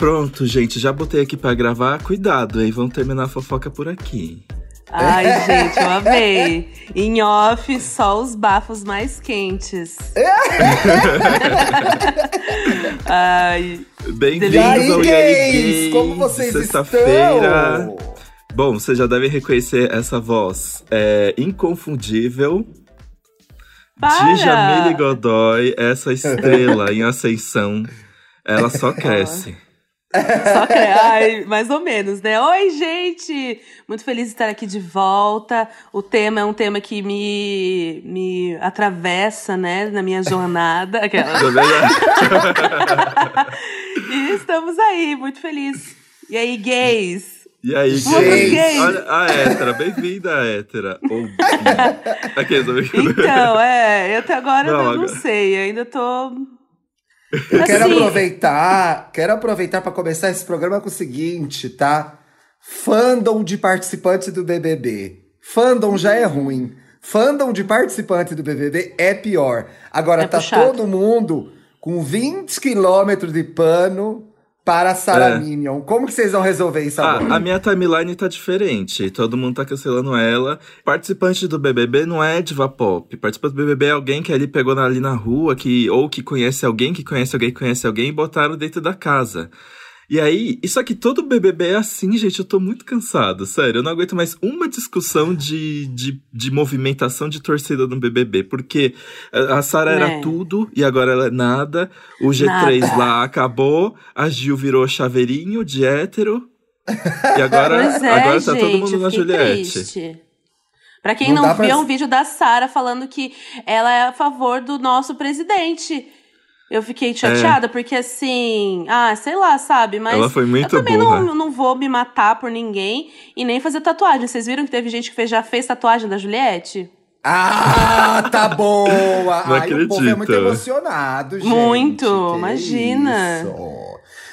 Pronto, gente, já botei aqui pra gravar. Cuidado, hein? Vamos terminar a fofoca por aqui. Ai, gente, eu amei. Em off, só os bafos mais quentes. Ai. Bem-vindos aí, ao gays? Como vocês Sexta-feira. estão? Bom, vocês já devem reconhecer essa voz. É inconfundível. Para! De Jamile Godoy, essa estrela em ascensão. Ela só cresce. Só que, ai, mais ou menos, né? Oi, gente! Muito feliz de estar aqui de volta. O tema é um tema que me, me atravessa, né, na minha jornada. Aquela. e estamos aí, muito feliz. E aí, gays? E aí, gays. Olha a hétera, bem-vinda, hétera. Ou tô brincando. Então, é, eu até agora Não, eu não agora- sei, ainda tô. Eu quero Assim- aproveitar, quero aproveitar para começar esse programa com o seguinte, tá? Fandom de participante do BBB. Fandom já é ruim. Fandom de participante do BBB é pior. Agora É tá puxado. todo mundo com 20 quilômetros de pano para Sarah É. Minion. Como que vocês vão resolver isso agora? Ah, a minha timeline tá diferente. Todo mundo tá cancelando ela. Participante do BBB não é diva pop. Participante do BBB é alguém que ali pegou ali na rua, que ou que conhece alguém, que conhece alguém, que conhece alguém e botaram dentro da casa. E aí, isso aqui, todo BBB é assim, gente. Eu tô muito cansado, sério. Eu não aguento mais uma discussão de, de, de movimentação de torcida no BBB. Porque a Sara É. era tudo e agora ela é nada. O G3 Nada. lá acabou. A Gil virou chaveirinho de hétero. E agora, é, agora tá gente, todo mundo na Juliette. triste. Pra quem Não não, dá pra- viu, é um vídeo da Sara falando que ela é a favor do nosso presidente. Eu fiquei chateada, porque assim, ah, sei lá, sabe? Mas É. Ela foi muito eu também burra. não, não vou me matar por ninguém e nem fazer tatuagem. Vocês viram que teve gente que fez, já fez tatuagem da Juliette? Ah, tá bom. Não Ai, o povo é muito acredito. emocionado, gente. Muito, Que imagina. isso.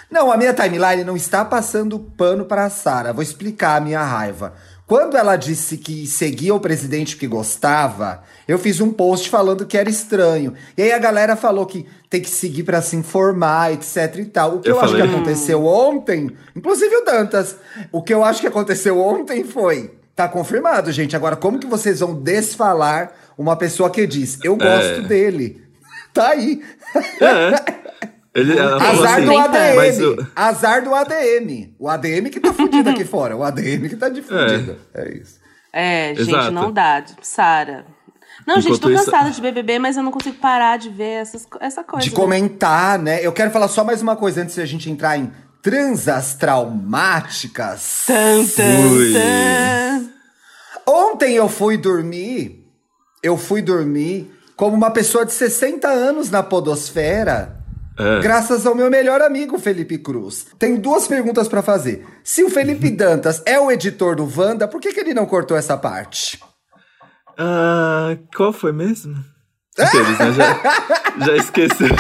Não, a minha timeline não está passando pano para a Sara. Vou explicar a minha raiva. Quando ela disse que seguia o presidente que gostava, eu fiz um post falando que era estranho. E aí a galera falou que tem que seguir para se informar, etc e tal. O que eu, Eu acho que aconteceu ontem, inclusive o Dantas, o que eu acho que aconteceu ontem foi, tá confirmado, gente. Agora como que vocês vão desfalar uma pessoa que diz, eu gosto dele? Tá aí. É. Ele, Azar assim, do ADM. mas o- Azar do ADM. O ADM que tá fudido aqui fora. O ADM que tá de fudido. É, isso. É, gente, Exato. não dá, Sara. Não, gente, tô Enquanto isso- cansada de BBB, mas eu não consigo parar de ver essas, essa coisa. De comentar, né? Eu quero falar só mais uma coisa antes de a gente entrar em transas traumáticas. Tan, tan, tan. Ontem eu fui dormir. Eu fui dormir como uma pessoa de 60 anos na Podosfera. É. Graças ao meu melhor amigo Felipe Cruz. Tem duas perguntas pra fazer. Se o Felipe Dantas é o editor do Wanda, por que, que ele não cortou essa parte? Ah, qual foi mesmo? Aqueles, né? Já, já esqueci.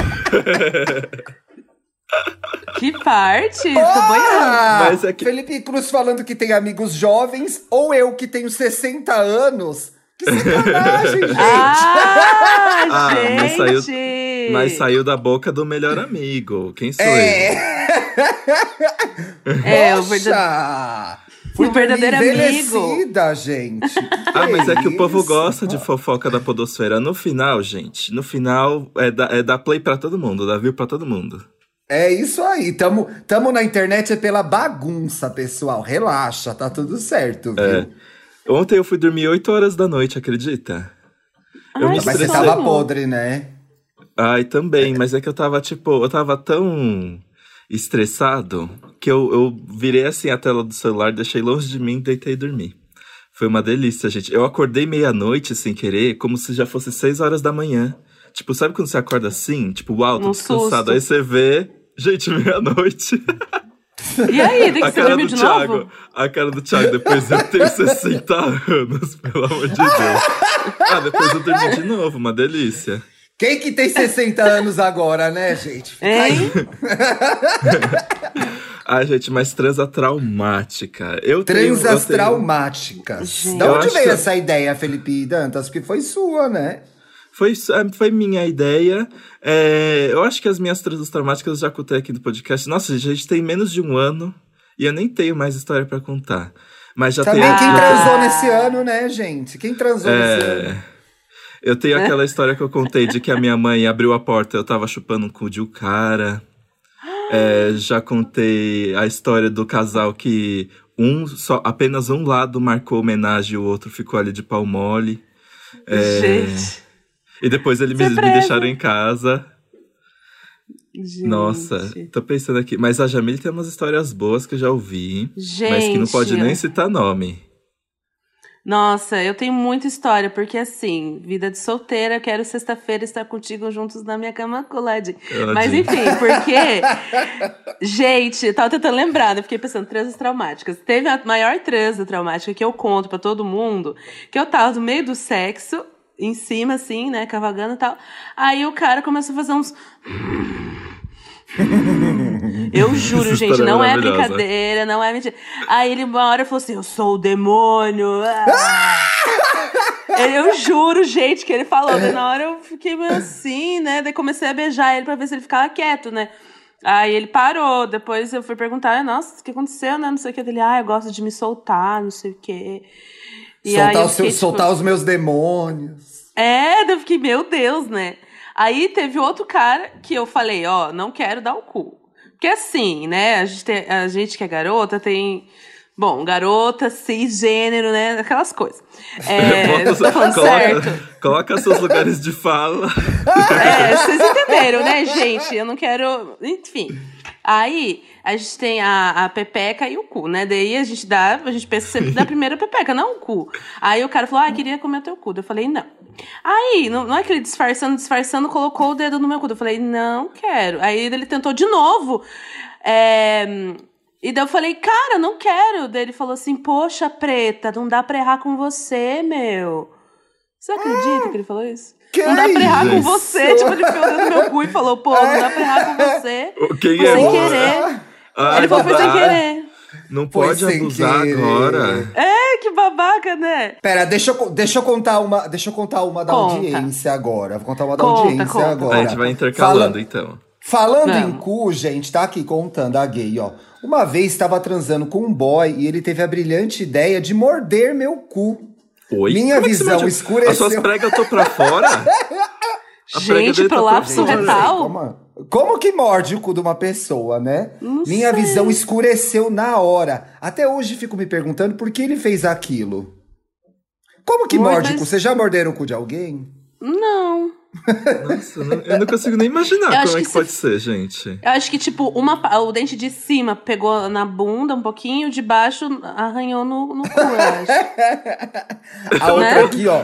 Que parte? Tô boiando. Ah, Mas é que- Felipe Cruz falando que tem amigos jovens, ou eu que tenho 60 anos. Que sacanagem, gente! Ah, Ah, gente! mas saiu- Mas saiu da boca do melhor amigo. Quem sou eu? é, É, o poxa! Fui O verdadeiro amigo. envelhecida, gente. Que Ah, mas é que o povo gosta de fofoca da podosfera. No final, gente, no final é dar é dar play pra todo mundo, dar view pra todo mundo. É isso aí. Tamo, tamo na internet é pela bagunça, pessoal. Relaxa, tá tudo certo, viu? É. Ontem eu fui dormir 8 horas da noite, acredita? Eu Ai, me que Mas você tava podre, né? Ai, também, mas é que eu tava, tipo, eu tava tão estressado que eu, eu virei assim a tela do celular, deixei longe de mim e deitei e dormi. Foi uma delícia, gente. Eu acordei meia-noite sem querer, como se já fosse 6 horas da manhã. Tipo, sabe quando você acorda assim? Tipo, uau, tô Num descansado. susto. Aí você vê, gente, meia-noite. E aí, tem que A você cara dormiu do de Thiago. novo? A cara do Thiago, depois eu tenho 60 anos, pelo amor de Deus. Ah, depois eu dormi de novo, uma delícia. Quem que tem 60 anos agora, né, gente? Fica. Hein? Ai, gente, mas transa traumática. Eu tenho, Transas eu tenho- traumáticas. Gente. Da onde veio que- essa ideia, Felipe Dantas? Porque foi sua, né? Foi, é, foi minha ideia. É, eu acho que as minhas transas traumáticas eu já contei aqui no podcast. Nossa, gente, a gente tem menos de um ano e eu nem tenho mais história para contar. Mas já Também tem. quem Ah. transou nesse ano, né, gente? Quem transou nesse ano? Eu tenho aquela história que eu contei de que a minha mãe abriu a porta eu tava chupando um cu de um cara. É, já contei a história do casal que um só apenas um lado marcou homenagem e o outro ficou ali de pau mole. É, Gente. E depois eles me, me deixaram em casa. Gente. Nossa, tô pensando aqui. Mas a Jamile tem umas histórias boas que eu já ouvi. Mas que não pode Gente. nem citar nome. Nossa, eu tenho muita história, porque assim, vida de solteira, quero sexta-feira estar contigo juntos na minha cama coladinho. Ela Mas enfim, porque. Gente, eu tava tentando lembrar, né? Fiquei pensando, transas traumáticas. Teve a maior transa traumática que eu conto pra todo mundo, que eu tava no meio do sexo, em cima, assim, né? Cavagando e tal. Aí o cara começou a fazer uns. Eu juro, gente, é não é brincadeira, não é mentira. Aí ele uma hora falou assim: Eu sou o demônio. ah." Eu juro, gente, que ele falou. Daí na hora eu fiquei meio assim, né? Daí comecei a beijar ele pra ver se ele ficava quieto, né? Aí ele parou. Depois eu fui perguntar: Nossa, o que aconteceu, né? Não sei o que. Ele, ah, eu gosto de me soltar, não sei o que. soltar, eu os seus- fiquei, soltar os meus demônios. é, daí eu fiquei, meu Deus, né? Aí teve outro cara que eu falei, ó, não quero dar o cu. Porque assim, né, a gente, tem- a gente que é garota tem. Bom, garota, cisgênero, né? Aquelas coisas. É, certo. coloca, coloca seus lugares de fala. É, vocês entenderam, né, gente? Eu não quero. Enfim. Aí, a gente tem a, a pepeca e o cu, né? Daí a gente dá, a gente pensa sempre da primeira pepeca, não o cu. Aí o cara falou, ah, queria comer o teu cu. Eu falei, não. Aí, não, não é que ele disfarçando, disfarçando, colocou o dedo no meu cu. Eu falei, não quero. Aí ele tentou de novo. É, E daí eu falei, cara, não quero. Daí ele falou assim, poxa, preta, não dá pra errar com você, meu. Você acredita que ele falou isso? Que não dá pra errar com você. Tipo, ele ficou dentro do meu cu e falou, pô, não dá pra errar com você. Quem Foi é sem querer. Ai, ele falou, foi sem querer. Não Foi pode sem abusar querer. agora. É, que babaca, né? Pera, deixa eu, deixa eu contar uma, deixa eu contar uma da Conta. audiência agora. Vou contar uma da Conta, audiência conta. agora. A gente vai intercalando, Fala- então. Falando em cu, gente, tá aqui contando a gay, ó. Uma vez estava transando com um boy e ele teve a brilhante ideia de morder meu cu. Oi? Minha Como é visão mede- escureceu. As suas pregas eu tô pra fora? A Gente, tá prolapso fora. retal? Como, como que morde o cu de uma pessoa, né? Não Minha sei. visão escureceu na hora. Até hoje fico me perguntando por que ele fez aquilo. Como que Amor, morde o cu? Vocês já morderam o cu de alguém? Não. Nossa, eu não- consigo nem imaginar Eu como é que que se- pode ser, gente. Eu acho que, tipo, uma, o dente de cima pegou na bunda um pouquinho, o de baixo arranhou no, no cu, eu acho. A outra Né? aqui, ó.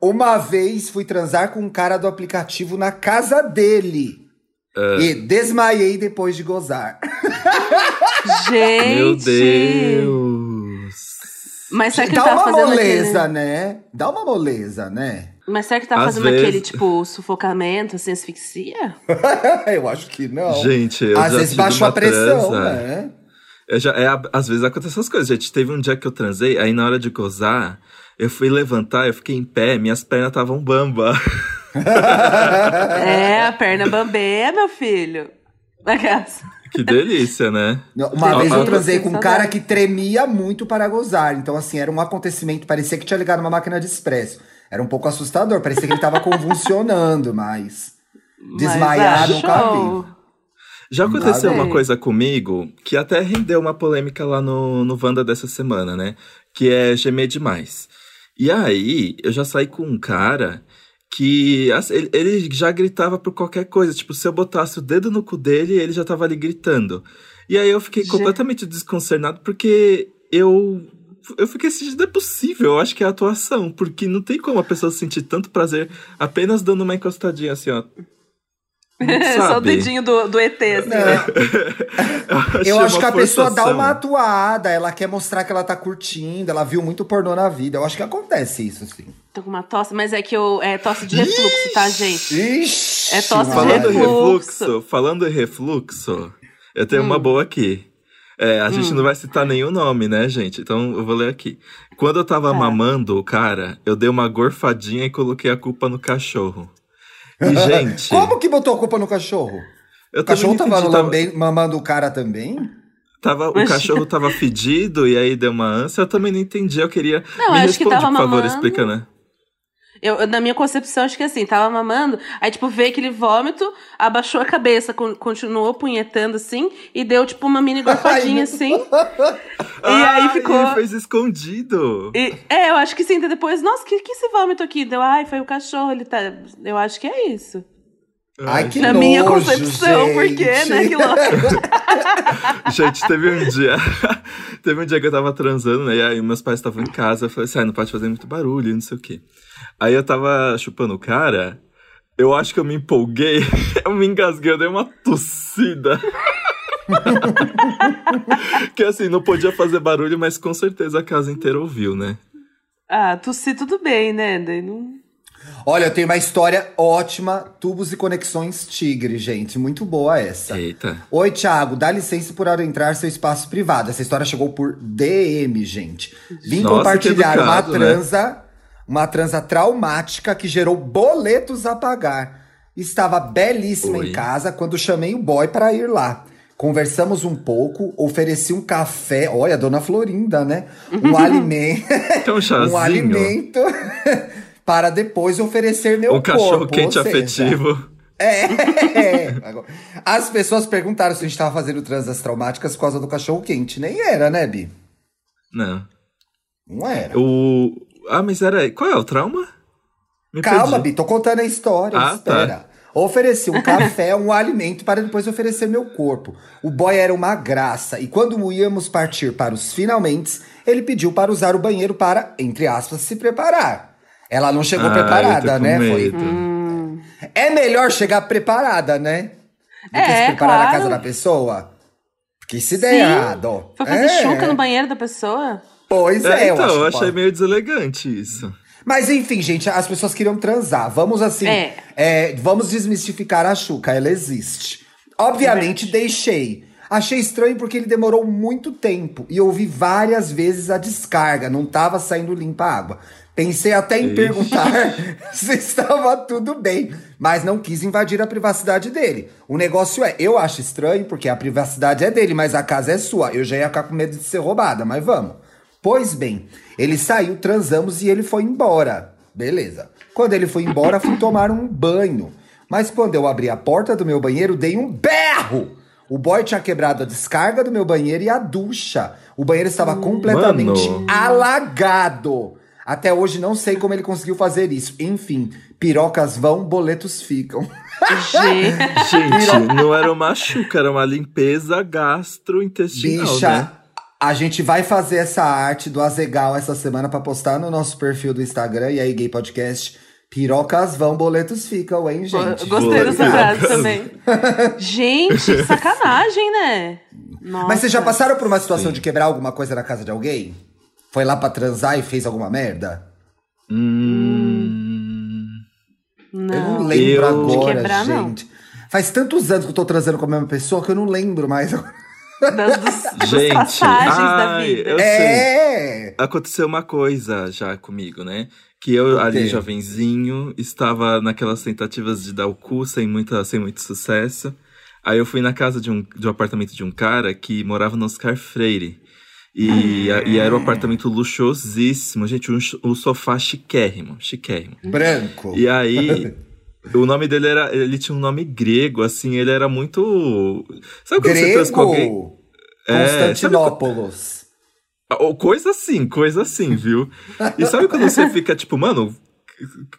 Uma vez fui transar com um cara do aplicativo na casa dele. É. E desmaiei depois de gozar. Gente! Meu Deus. Mas será que Dá ele tava uma fazendo moleza, aquele... né? Dá uma moleza, né? Mas será que Às fazendo vezes- aquele, tipo, sufocamento, assim, asfixia? eu acho que não. Gente, eu Às já vezes baixa a pressão, transa. né? Eu já, é, às vezes acontecem essas coisas, gente. Teve um dia que eu transei, aí na hora de gozar, eu fui levantar, eu fiquei em pé, minhas pernas estavam bamba. é, a perna bambeia, meu filho. Aquelas. Que delícia, né? Uma vez eu transei com um cara que tremia muito para gozar. Então, assim, era um acontecimento. Parecia que tinha ligado uma máquina de expresso. Era um pouco assustador. Parecia que ele tava convulsionando, mas. Desmaiar Mas nunca vi. Já aconteceu uma coisa comigo que até rendeu uma polêmica lá no, no Wanda dessa semana, né? Que é gemer demais. E aí, eu já saí com um cara que assim, ele, ele já gritava por qualquer coisa. Tipo, se eu botasse o dedo no cu dele, ele já tava ali gritando. E aí eu fiquei completamente desconcertado porque eu. Eu fiquei assim, não é possível, eu acho que é atuação, porque não tem como a pessoa sentir tanto prazer apenas dando uma encostadinha assim, ó. Só o dedinho do, do ET, assim, né? Eu acho que a pessoa dá uma atuada, ela quer mostrar que ela tá curtindo, ela viu muito pornô na vida. Eu acho que acontece isso, assim. Tô com uma tosse, mas é que eu. É tosse de refluxo, tá, gente? Ixi! É tosse de Falando em refluxo. refluxo, falando em refluxo, eu tenho Hum. uma boa aqui. É, a gente não vai citar nenhum nome, né, gente? Então eu vou ler aqui. Quando eu tava Tá. mamando o cara, eu dei uma gorfadinha e coloquei a culpa no cachorro. E, gente. Como que botou a culpa no cachorro? O cachorro tava, entendi, tava, lambe- mamando o cara também? tava- o cachorro tava fedido e aí deu uma ânsia. Eu também não entendi. Eu queria. Não, Me acho que responde, tava por favor, mamando. explica, né? Eu, eu- na minha concepção, acho que assim, tava mamando, aí, tipo, veio aquele vômito, abaixou a cabeça, con- continuou punhetando assim, e deu, tipo, uma mini gorfadinha Ai, assim. E aí Ah, ficou. Ele fez escondido. E- é, eu acho que sim. daí Depois, nossa, que, que esse vômito aqui? Deu, ai, foi o cachorro, ele tá. Eu acho que é isso. Ai, que Na nojo, minha concepção, por quê, né? Que louco. Gente, teve um dia. teve um dia que eu tava transando, né? E aí meus pais estavam em casa. Eu falei assim, ah, não pode fazer muito barulho, não sei o quê. Aí eu tava chupando o cara. Eu acho que eu me empolguei. eu me engasguei, eu dei uma tossida. que assim, não podia fazer barulho, mas com certeza a casa inteira ouviu, né? Ah, tossi tudo bem, né? Daí não. Olha, eu tenho uma história ótima, tubos e conexões tigre, gente. Muito boa essa. Eita. Oi, Thiago, dá licença por adentrar seu espaço privado. Essa história chegou por DM, gente. Vim Nossa, compartilhar que uma educado, né? Uma transa traumática que gerou boletos a pagar. Estava belíssima Oi. em casa quando chamei o boy para ir lá. Conversamos um pouco, ofereci um café, olha, dona Florinda, né? Um alimento, um um alimento para depois oferecer meu Um cachorro corpo, quente ou seja, afetivo. é. Agora, As pessoas perguntaram se a gente tava fazendo transas traumáticas por causa do cachorro quente. Nem era, né, Bi? Não. Não era. O. Ah, mas era. Qual é o trauma? Me Calma, perdi. Bi, tô contando a história. Ah, espera. Ofereci um café, um alimento para depois oferecer meu corpo. O boy era uma graça e quando íamos partir para os finalmente, ele pediu para usar o banheiro para, entre aspas, se preparar. Ela não chegou Ah, preparada, né? Foi. medo. É melhor chegar preparada, né? Do que É, se preparar na claro. casa da pessoa. Porque se der Sim. errado. Foi fazer é. chuca no banheiro da pessoa? Pois É, é, eu então, acho eu que achei pode. meio deselegante isso. Mas enfim, gente, as pessoas queriam transar. Vamos assim. É. é, vamos desmistificar a Xuca, ela existe. Obviamente, deixei. Achei estranho porque ele demorou muito tempo e ouvi várias vezes a descarga, não tava saindo limpa a água. Pensei até em Ixi. perguntar se estava tudo bem, mas não quis invadir a privacidade dele. O negócio é, eu acho estranho porque a privacidade é dele, mas a casa é sua. Eu já ia ficar com medo de ser roubada, mas vamos. Pois bem, ele saiu, transamos e ele foi embora. Beleza. Quando ele foi embora, fui tomar um banho. Mas quando eu abri a porta do meu banheiro, dei um berro. O boy tinha quebrado a descarga do meu banheiro e a ducha. O banheiro estava completamente Mano. alagado. Até hoje não sei como ele conseguiu fazer isso. Enfim, pirocas vão, boletos ficam. Gente. Não era uma chuca, era uma limpeza gastrointestinal, Bicha, né? A gente vai fazer essa arte do Azegal essa semana pra postar no nosso perfil do Instagram e aí Gay Podcast. Pirocas vão, boletos ficam, hein, gente? Gostei dessa frase também. Gente, sacanagem, né? Nossa. Mas vocês já passaram por uma situação Sim. de quebrar alguma coisa na casa de alguém? Foi lá pra transar e fez alguma merda? Hum. Eu não Não. lembro Eu- agora, De quebrar, não. gente. Faz tantos anos que eu tô transando com a mesma pessoa que eu não lembro mais. Das, dos, das Gente, passagens da ai, vida. eu sei. É! Aconteceu uma coisa já comigo, né? Que eu, O ali jovenzinho, estava naquelas tentativas de dar o cu sem, muita, sem muito sucesso. Aí eu fui na casa de um, de um apartamento de um cara que morava no Oscar Freire. E, a- e era um apartamento luxuosíssimo, gente, um, um sofá chiquérrimo, chiquérrimo. Branco. E aí, o nome dele era. Ele tinha um nome grego, assim, ele era muito. Sabe quando você transa com alguém? Grego! É, Constantinópolis. Ou coisa assim, coisa assim, viu? E sabe quando você fica tipo, mano,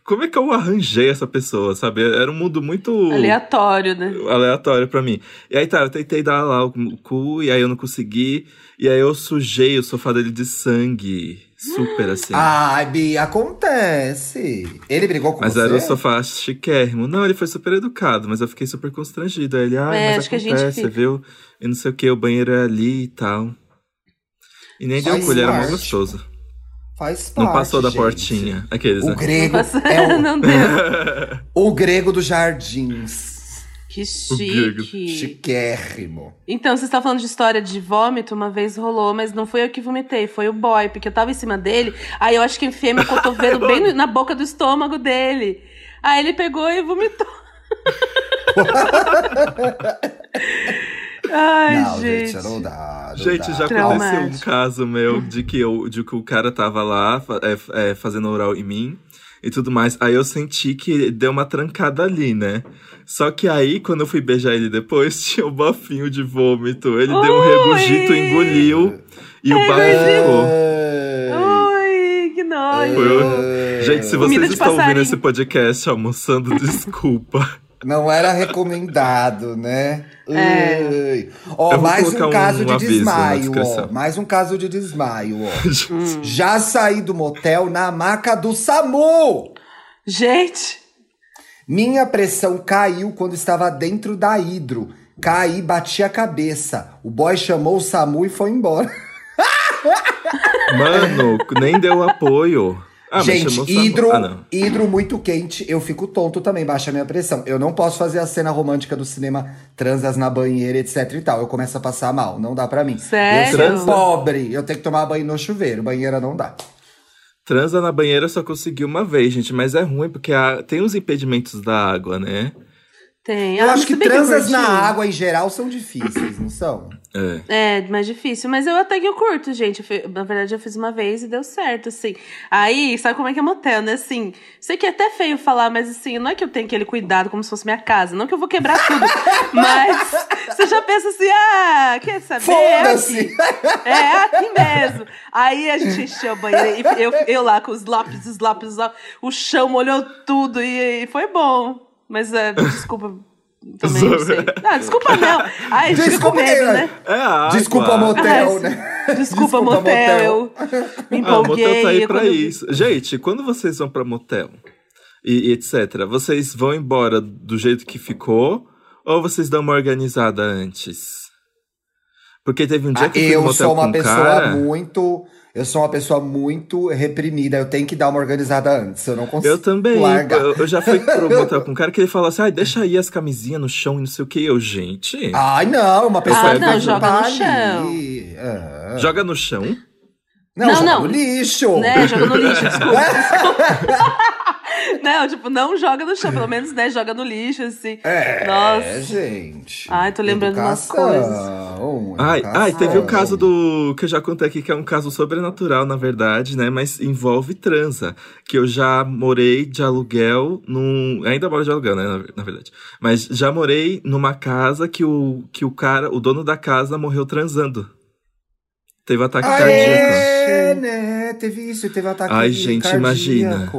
como é que eu arranjei essa pessoa, sabe? Era um mundo muito Aleatório, né? aleatório pra mim. E aí tá, eu tentei dar lá o cu, e aí eu não consegui. E aí eu sujei o sofá dele de sangue. Super assim. Ai, Bi, acontece. Ele brigou com Mas você? era o sofá chiquérrimo. Não, ele foi super educado, mas eu fiquei super constrangido. Aí ele, ah, É, mas acho que a gente acontece, fica. viu? E não sei o que, o banheiro é ali e tal. E nem deu Faz cu, ele era mó parte. gostoso. Faz parte, Não passou da gente. portinha. Aqueles, O né? grego é o, não deu. o grego dos jardins. Que chique. Chiquérrimo. Então, vocês estão falando de história de vômito, uma vez rolou, mas não foi eu que vomitei, foi o boy, porque eu tava em cima dele, aí eu acho que enfiei meu cotovelo bem no- na boca do estômago dele. Aí ele pegou e vomitou. Ai, não, gente. gente, não dá. não Gente, dá. já Traumático. aconteceu um caso meu de que, eu, de que o cara tava lá é, é, fazendo oral em mim e tudo mais. Aí eu senti que deu uma trancada ali, né? Só que aí, quando eu fui beijar ele depois, tinha um bafinho de vômito. Ele deu um Ui! regurgito, engoliu e o bafo ficou. Ui, que o- Gente, se vocês estão ouvindo passarinho. esse podcast almoçando, desculpa. Não era recomendado, né? É. Ó, mais um caso um de desmaio, ó. Mais um caso de desmaio, ó. Já saí do motel na maca do SAMU! Gente, Minha pressão caiu quando estava dentro da hidro. Caí, bati a cabeça. O boy chamou o SAMU e foi embora. Mano, nem deu apoio. Ah, Gente, hidro, Ah, hidro muito quente, eu fico tonto também, baixa a minha pressão. Eu não posso fazer a cena romântica do cinema, transas na banheira, etc e tal. Eu começo a passar mal, não dá pra mim. Sério? Eu sou pobre, eu tenho que tomar banho no chuveiro, banheira não dá. Transa na banheira eu só consegui uma vez, gente, mas é ruim porque a- tem os impedimentos da água, né? tem. Eu Ah, acho que transas eu na água em geral são difíceis, não são? É. É, mais difícil. Mas eu até que eu curto, gente. Eu na verdade, eu fiz uma vez e deu certo, assim. Aí, sabe como é que é motel, né? Assim, sei que é até feio falar, mas assim, não é que eu tenho aquele cuidado como se fosse minha casa. Não que eu vou quebrar tudo. mas você já pensa assim, ah, quer saber? Foda-se! Aqui. É, aqui mesmo. Aí a gente encheu a banheira. E eu, eu lá com os lápis, os lápis, os lápis, o chão molhou tudo e, e foi bom. Mas, é, desculpa... Também não sei. Não, desculpa não. Ai, Desculpa, medo, é. né? É a água. Desculpa, motel, Ah, né? Desculpa, motel, eu me Ah, o motel empolguei. tá aí eu pra quando- isso. Gente, quando vocês vão pra motel e, e etc., vocês vão embora do jeito que ficou ou vocês dão uma organizada antes? Porque teve um dia Ah, que eu fui no eu motel sou com uma um pessoa cara... muito. Eu sou uma pessoa muito reprimida. Eu tenho que dar uma organizada antes. Eu não consigo. Eu também. Largar. Eu, eu já fui pro motel com um cara que ele falou assim: ai, deixa aí as camisinhas no chão e não sei o que. Eu, gente. Ai, não, uma pessoa Ah, que não, joga limpar no chão. Joga no chão. Não, Não, joga não. no lixo. Né, joga no lixo, desculpa. desculpa. não, tipo, não joga no chão, pelo menos, né, joga no lixo, assim. É, Nossa. gente. Ai, tô lembrando de umas Educação, Ai, educação. ai, teve o caso do. que eu já contei aqui, que é um caso sobrenatural, na verdade, né? Mas envolve transa. Que eu já morei de aluguel num. Ainda moro de aluguel, né? Na, na verdade. Mas já morei numa casa que o, que o cara, o dono da casa, morreu transando. Teve ataque Ah, cardíaco. é, né? Teve isso, teve ataque Ai, gente, imagina.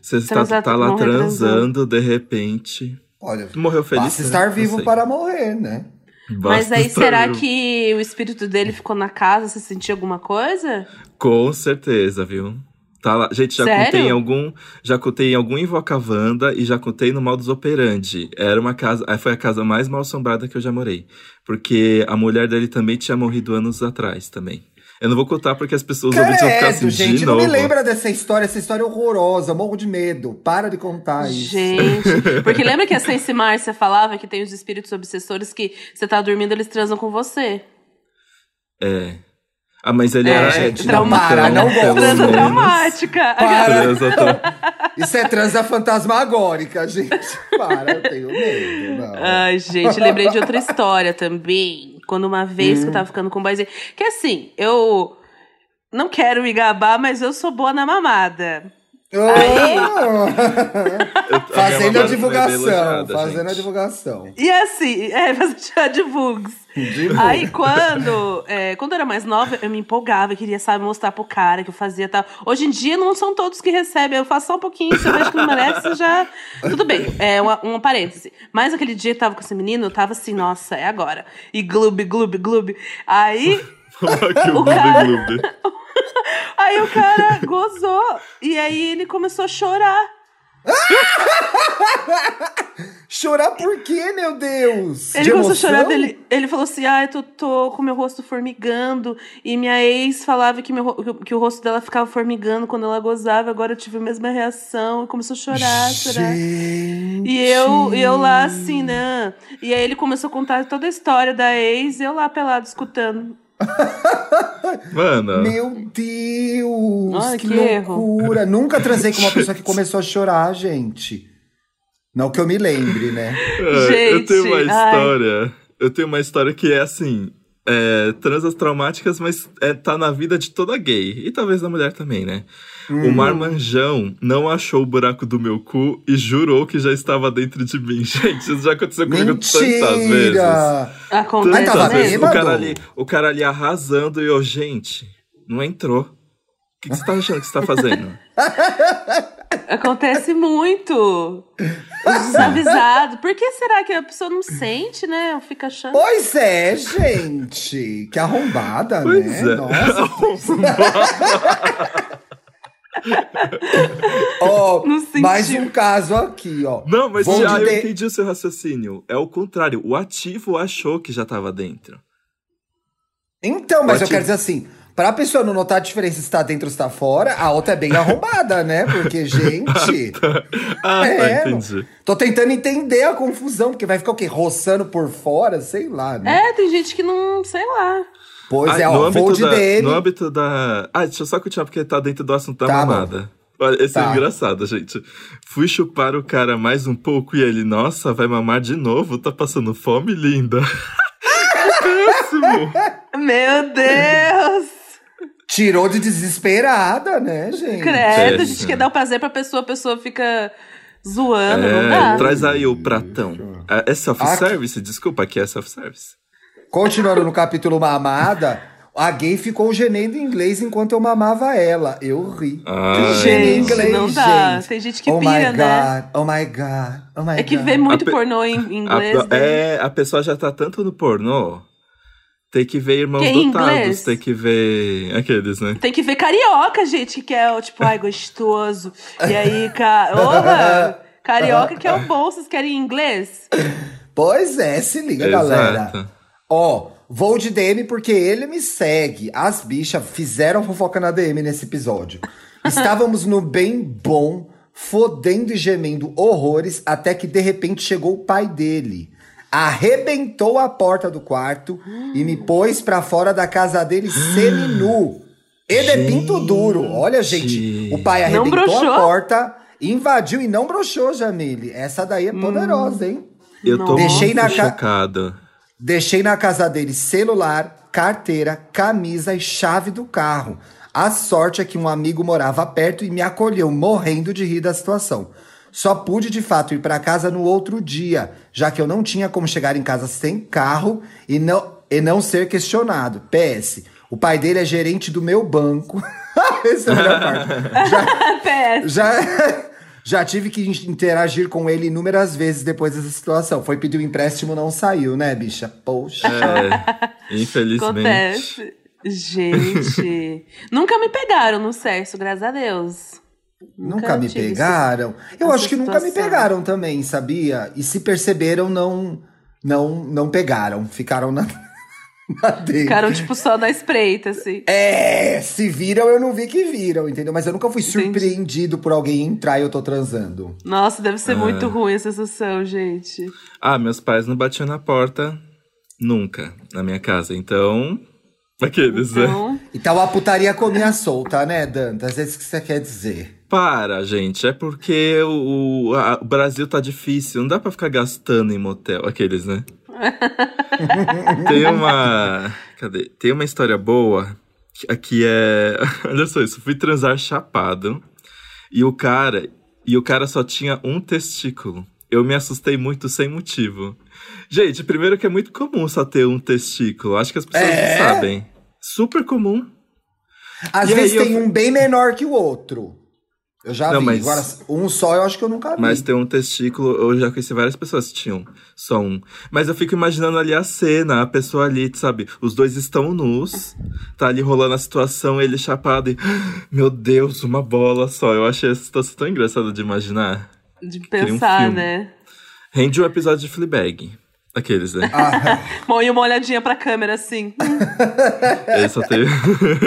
Você está tá lá transando, de repente. Olha, Morreu feliz. basta estar vivo para morrer, né? Mas Basta aí, estar será vivo. que o espírito dele ficou na casa? Você sentiu alguma coisa? Com certeza, viu? Tá lá. Gente, já Sério? contei em algum. Já contei em algum Invocavanda e já contei no Modus Operandi. Era uma casa. aí Foi a casa mais mal assombrada que eu já morei. Porque a mulher dele também tinha morrido anos atrás também. Eu não vou contar porque as pessoas ouvintes vão ficar assim gente, de não novo. me lembra dessa história. Essa história é horrorosa. Morro de medo. Para de contar isso. Gente, porque lembra que a Sense Márcia falava que tem os espíritos obsessores que você tá dormindo, eles transam com você. É. Ah, mas ele É, era. gente, então, não gosto. Transa menos- traumática. Para. Transa tra- Isso é transa fantasmagórica, gente. Para, eu tenho medo. Não. Ai, gente, lembrei de outra história também. Quando uma vez que eu tava ficando com um boyzinho. Que assim, eu não quero me gabar, mas eu sou boa na mamada. Eu- fazendo a divulgação. Fazendo a gente. E divulgação. assim, é, fazer de bugs. Divulga. Aí quando, é, quando eu era mais nova, eu me empolgava, eu queria, sabe, mostrar pro cara que eu fazia tal. Hoje em dia não são todos que recebem, eu faço só um pouquinho, se eu vejo que não merece, já. Tudo bem, é uma, um parêntese. Mas aquele dia que eu tava com esse menino, eu tava assim, nossa, é agora. E gloob, gloob, gloob. Aí. que O cara- gloob gloob. Aí o cara gozou. E aí ele começou a chorar. Chorar por quê, meu Deus? Ele De começou a emoção? chorar, ele, ele falou assim: Ah, eu tô, tô com meu rosto formigando. E minha ex falava que, meu, que o rosto dela ficava formigando quando ela gozava. Agora eu tive a mesma reação. E começou a chorar, chorar. Gente. E eu, e eu lá assim, né? E aí ele começou a contar toda a história da ex e eu lá pelado escutando. Mano, Meu Deus, Ai, que, que erro. loucura. Nunca transei com uma pessoa que começou a chorar, gente. Não que eu me lembre, né? é, eu tenho uma Gente, ai. história. Eu tenho uma história que é assim. É, transas traumáticas, mas é, tá na vida de toda gay. E talvez da mulher também, né? Hum. O marmanjão não achou o buraco do meu cu e jurou que já estava dentro de mim. Gente, isso já aconteceu comigo tantas vezes. Mentira! Acontece Tantas vezes. O cara, ali, o cara ali arrasando e eu, gente, não entrou. O que, que você tá achando que você tá fazendo? Acontece muito. Os desavisados. Por que será que a pessoa não sente, né? Fica achando. Pois é, gente. Que arrombada, Pois né? é. Nossa. Sentiu. mais um caso aqui, ó. Não, mas Vou já de eu entendi o seu raciocínio. É o contrário. O ativo achou que já tava dentro. Então, mas eu quero dizer assim, pra pessoa não notar a diferença se tá dentro ou se tá fora, a outra é bem arrombada, né? Porque, gente. Ah, É, tá, entendi. Tô tentando entender a confusão, porque vai ficar o quê? Roçando por fora? Sei lá, né? É, tem gente que não. Sei lá. Pois Ah, é, ó, âmbito de da, DM. no âmbito da. Ah, deixa eu só continuar porque tá dentro do assunto da Tá bom. mamada. Olha, esse Tá. é engraçado, gente. Fui chupar o cara mais um pouco e ele, nossa, vai mamar de novo? Tá passando fome, linda? Péssimo! Meu Deus! Tirou de desesperada, né, gente? Credo, a gente Péssimo. quer dar o prazer pra pessoa, a pessoa fica zoando, não É, dá. traz aí o pratão. É, é self-service? Desculpa, aqui é self-service. Continuando no capítulo mamada, a gay ficou gemendo em inglês enquanto eu mamava ela. Eu ri. Ai. Em Gente, inglês, não dá. gente. Tem gente que oh pira, my né? God, oh my God, oh my É que God. vê muito A pe- pornô em em A, inglês. né? é, a pessoa já tá tanto no pornô. Tem que ver irmãos Que é dotados, inglês? tem que ver aqueles, né? Tem que ver carioca, gente, que quer, o tipo, ai, gostoso. E aí, ca... Orra, carioca que é o bom, vocês querem inglês? Pois é, se liga, galera. Ó, vou de DM porque ele me segue. As bichas fizeram fofoca na DM nesse episódio. Estávamos no bem bom, fodendo e gemendo horrores, até que de repente chegou o pai dele. Arrebentou a porta do quarto e me pôs pra fora da casa dele seminu. E de pinto duro. Olha, gente, o pai arrebentou a porta, invadiu e não broxou, Jamile. Essa daí é poderosa, hein? Eu tô Deixei muito ca- chocado. Deixei na casa dele celular, carteira, camisa e chave do carro. A sorte é que um amigo morava perto e me acolheu, morrendo de rir da situação. Só pude de fato ir para casa no outro dia, já que eu não tinha como chegar em casa sem carro e não, e não ser questionado. PS, o pai dele é gerente do meu banco. Essa é a melhor parte. Já, PS. já, já tive que interagir com ele inúmeras vezes depois dessa situação. Foi pedir o empréstimo, não saiu, né, bicha? Poxa. É, infelizmente. Acontece. Gente, nunca me pegaram no sexo, graças a Deus. Nunca me tive pegaram? Eu essa acho que nunca me situação. pegaram também, sabia? E se perceberam, não não não pegaram. Ficaram na, na dele. Ficaram, tipo, só na espreita, assim. É, se viram, eu não vi que viram, entendeu? Mas eu nunca fui Entendi. surpreendido por alguém entrar e eu tô transando. Nossa, deve É. ser muito ruim essa sensação, gente. Ah, meus pais não batiam na porta nunca na minha casa. Então. Aqueles, né? Então, Então a putaria comia solta, né, Dantas? É isso que você quer dizer. Para, gente. É porque o, a- o Brasil tá difícil. Não dá pra ficar gastando em motel. Aqueles, né? Tem uma. Cadê? Tem uma história boa. que Aqui é. Olha só isso. Fui transar chapado. E o cara. E o cara só tinha um testículo. Eu me assustei muito sem motivo. Gente, primeiro que é muito comum só ter um testículo. Acho que as pessoas É? não sabem. Super comum. Às E vezes eu tem fui- um bem menor que o outro. Eu já Não, vi. mas- Agora, um só eu acho que eu nunca vi. Mas tem um testículo, eu já conheci várias pessoas que tinham só um. Mas eu fico imaginando ali a cena, a pessoa ali, sabe? Os dois estão nus, tá ali rolando a situação, ele chapado e. Meu Deus, uma bola só. Eu achei essa situação tão engraçada de imaginar. De um pensar, filme. né? Rende um episódio de Fleabag. Aqueles, né? Ah, Bom, e uma olhadinha pra câmera assim. Esse, só teve...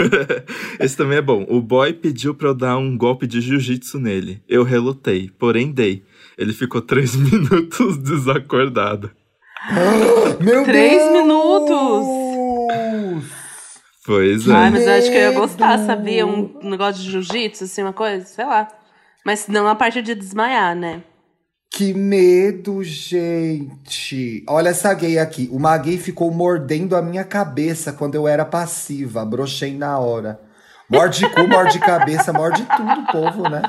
Esse também é bom. O boy pediu pra eu dar um golpe de jiu-jitsu nele. Eu relutei, porém dei. Ele ficou três minutos desacordado. meu Três Deus! minutos! Pois Ai, é. mas eu acho que eu ia gostar, sabia? Um negócio de jiu-jitsu, assim, uma coisa, sei lá. Mas não a parte de desmaiar, né? Que medo, gente. Olha essa gay aqui. Uma gay ficou mordendo a minha cabeça quando eu era passiva. Brochei na hora. Morde cu, morde cabeça, morde tudo, povo, né?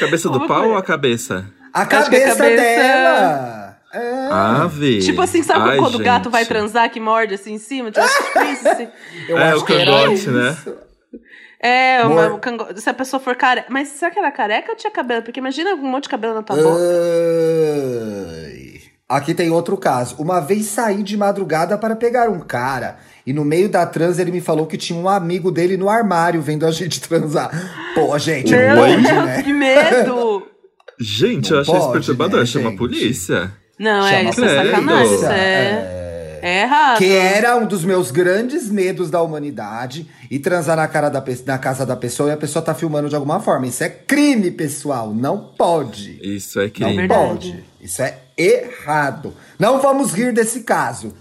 Cabeça do Como pau foi? ou a cabeça? A que a cabeça, cabeça- dela! É. Ave. Tipo assim, sabe Ai, quando o gato vai transar que morde assim em cima? Tipo, isso, assim. eu É, acho o que era cangote, isso. É, uma, um cango- se a pessoa for careca. Mas será que era careca ou tinha cabelo? Porque imagina um monte de cabelo na tua boca. Ai. Aqui tem outro caso. Uma vez saí de madrugada para pegar um cara e no meio da trans ele me falou que tinha um amigo dele no armário vendo a gente transar. Pô, gente, Meu pode, Deus, né? que medo! Gente, Não eu achei isso perturbador. né, Chama a polícia. Não, é, Chama isso é sacanagem. Isso polícia, é, é errado. Que era um dos meus grandes medos da humanidade e transar na, cara da, na casa da pessoa e a pessoa tá filmando de alguma forma. Isso é crime, pessoal. Não pode. Isso é Não crime. Verdade. pode. Isso é errado. Não vamos rir desse caso.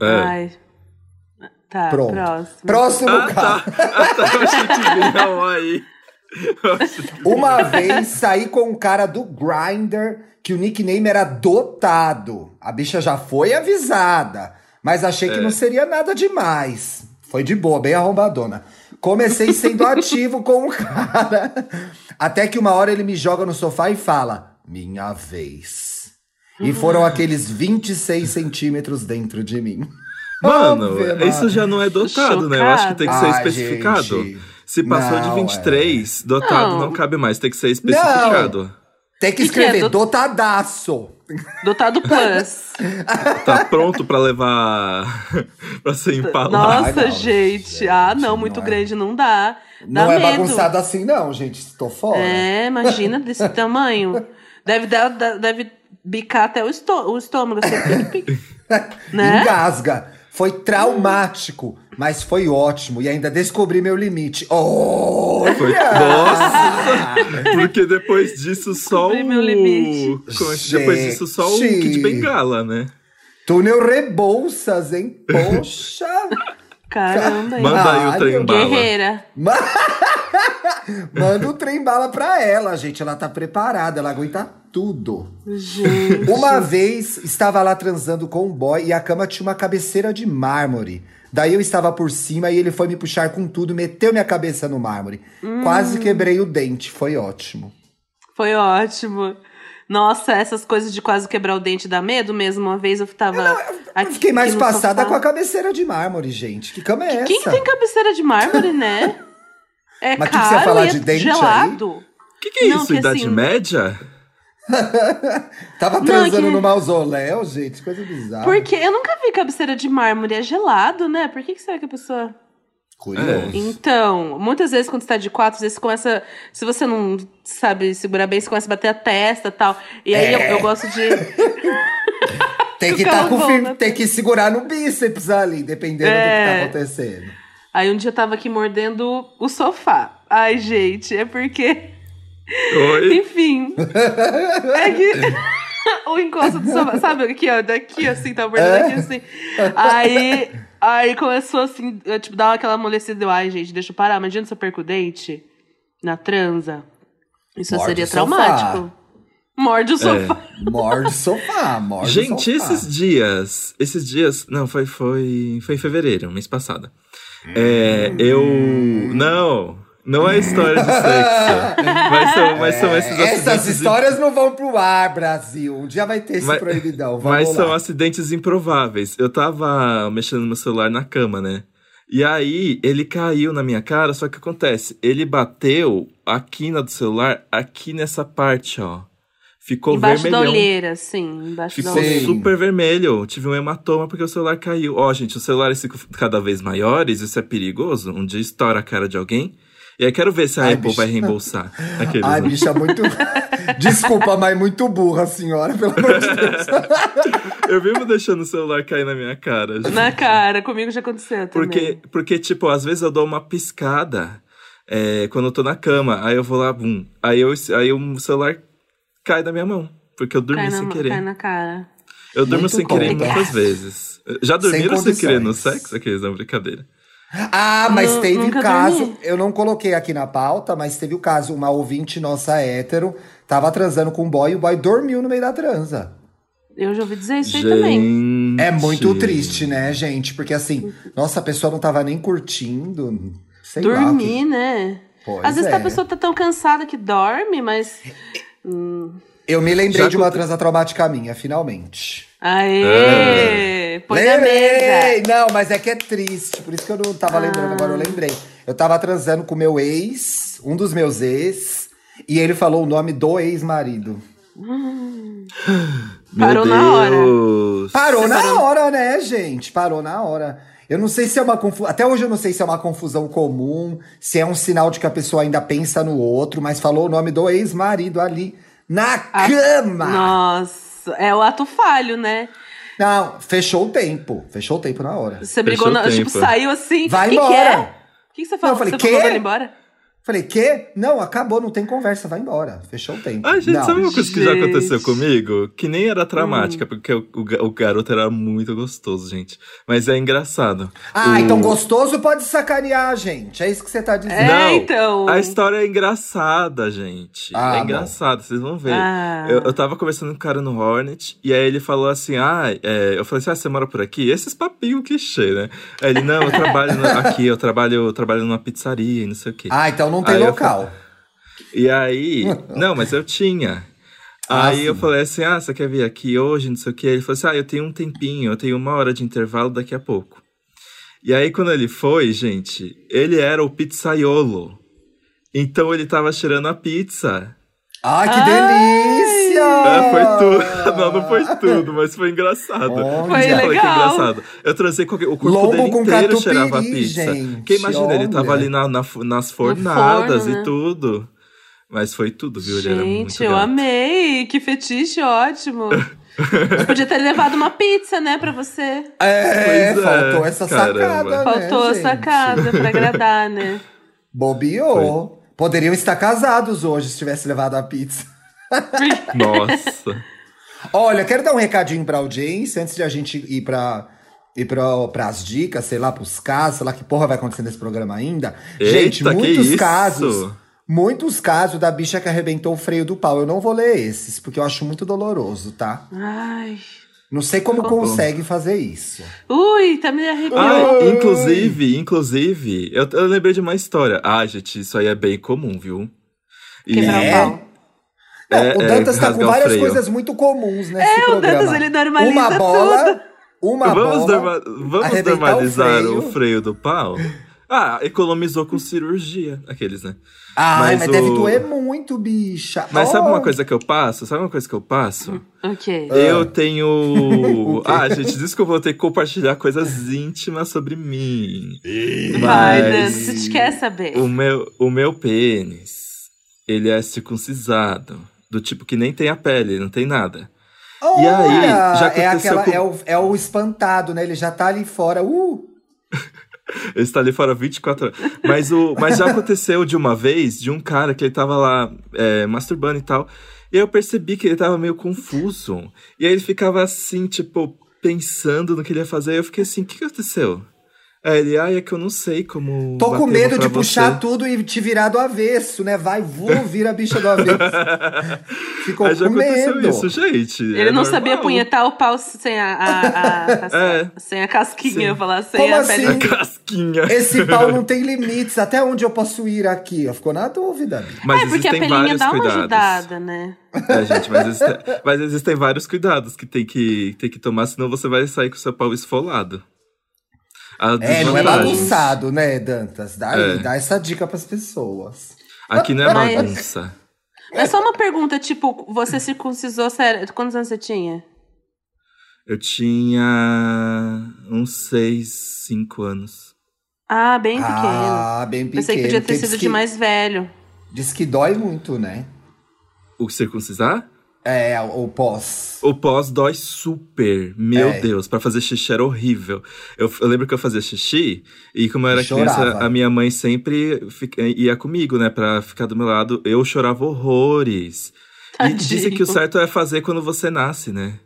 É. Ai. Tá, Pronto. próximo. Próximo Ah, caso. tá. Ah, tá. Eu achei que vinha um aí. Uma vez saí com um cara do Grindr que o nickname era Dotado. A bicha já foi avisada, mas achei que É. não seria nada demais. Foi de boa, bem arrombadona. Comecei sendo ativo com o cara. Até que uma hora ele me joga no sofá e fala: Minha vez. E foram aqueles 26 centímetros dentro de mim. Mano, Ave isso já não é dotado, né? Eu acho que tem que ser Ai, especificado. gente. Se passou Não, de 23, dotado Não. não cabe mais, tem que ser especificado. Tem que Que que é escrever dot- dotadaço. Dotado Plus. Tá pronto pra levar. pra ser empalado. Nossa, Ai, não, gente. gente, Ah, não, não muito é. grande não dá. Dá Não é medo. bagunçado assim, não, gente. Tô fora. É, imagina desse tamanho. Deve, dar, da- deve bicar até o, estô o estômago. Assim. Né? Engasga. Foi traumático, mas foi ótimo. E ainda descobri meu limite. Olha! Foi- Nossa! Porque depois disso só o. Descobri meu limite. Depois disso só o. Kid Bengala, né? Túnel Rebouças, hein? Poxa! Caramba, hein? Manda aí o trem bala. Guerreira. Manda o trem bala pra ela, gente. Ela tá preparada, ela aguenta tudo. Gente. Uma vez estava lá transando com um boy e a cama tinha uma cabeceira de mármore. Daí eu estava por cima e ele foi me puxar com tudo, meteu minha cabeça no mármore. Quase quebrei o dente, foi ótimo. Foi ótimo. Nossa, essas coisas de quase quebrar o dente dá medo mesmo. Uma vez eu tava. Eu aqui- fiquei mais passada sofá. com a cabeceira de mármore, gente. Que cama é essa? Quem tem cabeceira de mármore, né? É Mas que que caro você falar e é de dente aí? gelado. O que, que é Não, isso? que Idade assim- média? Tava Não, transando que- no mausoléu, gente. Coisa bizarra. Porque eu nunca vi cabeceira de mármore, é gelado, né? Por que, que será que a pessoa. Curioso. Então, muitas vezes quando você tá de quatro, às vezes começa. Se você não sabe segurar bem, você começa a bater a testa e tal. E aí eu, É. eu gosto de. Tem que, tá com firme- né? tem que segurar no bíceps ali, dependendo do que É. tá acontecendo. Aí um dia eu tava aqui mordendo o sofá. Ai, gente, é porque. Oi? Enfim. é que. o encosto do sofá. Sabe aqui, ó? Daqui, assim, tá mordendo É. aqui, assim. Aí. Aí começou assim, eu, tipo, dar aquela amolecida. Eu, Ai, gente, deixa eu parar. Imagina se eu perco o dente na transa. Isso Morde seria traumático. Morde o sofá. Morde o sofá, morde o Gente, sofá. esses dias. Esses dias. Não, foi, foi, foi em fevereiro, mês passado. É, eu. Não, não é história de sexo. mas são, mas são esses É, Essas acidentes. histórias não vão pro ar, Brasil. Um dia vai ter esse Mas- proibidão. Vamos Mas lá. são acidentes improváveis. Eu tava mexendo no meu celular na cama, né? E aí, ele caiu na minha cara, só que acontece, ele bateu a quina do celular aqui nessa parte, ó. Ficou Embaixo vermelhão. da olheira, sim. Embaixo Ficou da olheira. Super vermelho. Tive um hematoma porque o celular caiu. Ó, gente, os celulares ficam cada vez maiores, isso é perigoso. Um dia estoura a cara de alguém. E aí quero ver se a Ai, Apple bicho. vai reembolsar. Aqueles, Ai, né? bicha, muito. Desculpa, mas muito burra a senhora, pelo amor de Deus. Eu vivo deixando o celular cair na minha cara. gente. Na cara, comigo já aconteceu também. Porque, porque, tipo, às vezes eu dou uma piscada é, quando eu tô na cama. Aí eu vou lá, bum. Aí, eu, aí o celular cai da minha mão. Porque eu dormi sem mão- querer. cai na cara. Eu durmo Muito sem querer muitas vezes. Já dormiram sem, condições. querer no sexo? Aqueles, não, brincadeira. Ah, mas Nu- teve caso, dormi. eu não coloquei aqui na pauta, mas teve o caso, uma ouvinte nossa hétero, tava transando com um boy e o boy dormiu no meio da transa. Eu já ouvi dizer isso aí também. Gente. É muito triste, né, gente? Porque assim, nossa, a pessoa não tava nem curtindo, sei lá. o que- Dormir, né? Pois Às vezes é. a pessoa tá tão cansada que dorme, mas. Eu me lembrei Já de uma transa traumática minha, finalmente. Aê! Põe na Lembrei! mesa. Não, mas é que é triste, por isso que eu não tava lembrando, agora eu lembrei. Eu tava transando com meu ex, um dos meus ex, e ele falou o nome do ex-marido. Meu Parou na hora. Deus. Parou Você na parou- hora, né, gente? Parou na hora. Eu não sei se é uma confusão. Até hoje eu não sei se é uma confusão comum, se é um sinal de que a pessoa ainda pensa no outro, mas falou o nome do ex-marido ali na Ah, cama. Nossa, é o ato falho, né? Não, fechou o tempo. Fechou o tempo na hora. Você brigou, na, o tipo, saiu assim. Vai que embora. Que é? O que, que você falou? eu falei, você falou pra ele ir embora? Falei, quê? Não, acabou, não tem conversa, vai embora. Fechou o tempo. Ai, gente, não. sabe uma coisa que já Gente. aconteceu comigo? Que nem era Hum. traumática, porque o, o ga- o garoto era muito gostoso, gente. Mas é engraçado. Ah, O- então gostoso pode sacanear, gente. É isso que você tá dizendo. É, Não, então. A história é engraçada, gente. Ah, é engraçada, vocês vão ver. Ah. Eu, eu tava conversando com um cara no Hornet, e aí ele falou assim: Ah, é, eu falei assim: Ah, você mora por aqui? Esses papinhos clichê, né? Aí ele, não, eu trabalho aqui, eu trabalho, eu trabalho numa pizzaria e não sei o quê. Ah, então não tem Aí eu local. E aí, não, mas eu tinha. Ah, aí eu sim. falei assim: ah, você quer vir aqui hoje? Não sei o quê. Ele falou assim: ah, eu tenho um tempinho, eu tenho uma hora de intervalo daqui a pouco. E aí, quando ele foi, gente, ele era o pizzaiolo. Então ele tava cheirando a pizza. Ai, que Ai. delícia! É, foi tudo. Não, não foi tudo, mas foi engraçado. Olha. Foi Eu falei que legal. engraçado. Eu transei com o corpo Lombo dele com inteiro catupiry, cheirava a pizza. gente, Porque imagina, ele tava olha. ali na, na- nas fornadas forno, e né? tudo. Mas foi tudo, viu? Ele era muito Gente, eu gato. amei. Que fetiche ótimo. Eu podia ter levado uma pizza, né, pra você. É, Pois é, faltou essa caramba. sacada, né, Faltou a gente? sacada pra agradar, né? Bobeou. Poderiam estar casados hoje se tivesse levado a pizza. Nossa. Olha, quero dar um recadinho pra audiência antes de a gente ir pra. Ir pra, pras dicas, sei lá, pros casos, sei lá que porra vai acontecer nesse programa ainda. gente, Eita, que muitos isso? casos. Muitos casos da bicha que arrebentou o freio do pau. Eu não vou ler esses, porque eu acho muito doloroso, tá? Ai. Não sei como Tá consegue fazer isso. Ui, tá me arrepiando. Ah, inclusive, inclusive, eu, eu lembrei de uma história. Ah, gente, isso aí é bem comum, viu? E- Quebrar É? o pau. É, o é, Dantas tá com o várias freio. coisas muito comuns nesse É, o programa. Dantas, ele normaliza uma bola, uma vamos bola. norma- vamos o normalizar o freio. freio. do pau? Ah, economizou com cirurgia, aqueles, né? Ai, mas, Mas deve o- doer muito, bicha. Mas sabe Oh. uma coisa que eu passo? Sabe uma coisa que eu passo? Ok. Eu Ah. tenho. ah, gente, desculpa, eu vou ter que compartilhar coisas íntimas sobre mim. Vai, Mas- Dantas, a gente quer saber. O meu, o meu pênis, ele é circuncisado. Do tipo que nem tem a pele, não tem nada. E aí, já é, aconteceu aquela, com- é, o, é o espantado, né? Ele já tá ali fora. Uh! Ele está ali fora 24 horas. Mas, o, mas já aconteceu de uma vez, de um cara que ele tava lá é, masturbando e tal. E eu percebi que ele tava meio confuso. E aí ele ficava assim, tipo, pensando no que ele ia fazer. E eu fiquei assim, o que aconteceu? Aí ele, ai, é que eu não sei como. Tô com medo de puxar você." tudo e te virar do avesso, né? Vai, vou, vira a bicha do avesso. Ficou Aí já com aconteceu medo. isso, gente. Ele é não normal. sabia punhetar o pau sem a, a- a- É. sem a casquinha, Sim. eu falar, sem Como a assim? pele. Casquinha. Esse pau não tem limites. Até onde eu posso ir aqui? Ficou na dúvida. Mas é, porque a existem pelinha vários dá uma cuidados. ajudada, né? É, gente, mas existem, mas existem vários cuidados que tem que, tem que tomar, senão você vai sair com o seu pau esfolado. A É, não é bagunçado, né, Dantas? Dá, É. dá essa dica pras pessoas. Aqui não é bagunça. Mas só uma pergunta, tipo, você circuncisou, sério, quantos anos você tinha? Eu tinha uns seis, cinco anos. Ah, bem pequeno. Ah, bem pequeno. Pensei que podia ter porque sido de que- mais velho. Diz que dói muito, né? O circuncisar? É, o pós. O pós dói super. Meu É. Deus, pra fazer xixi era horrível. Eu, eu lembro que eu fazia xixi e como eu era Chorava. criança, a minha mãe sempre fica- ia comigo, né, pra ficar do meu lado. Eu chorava horrores. E Tadinho. dizem que o certo é fazer quando você nasce, né?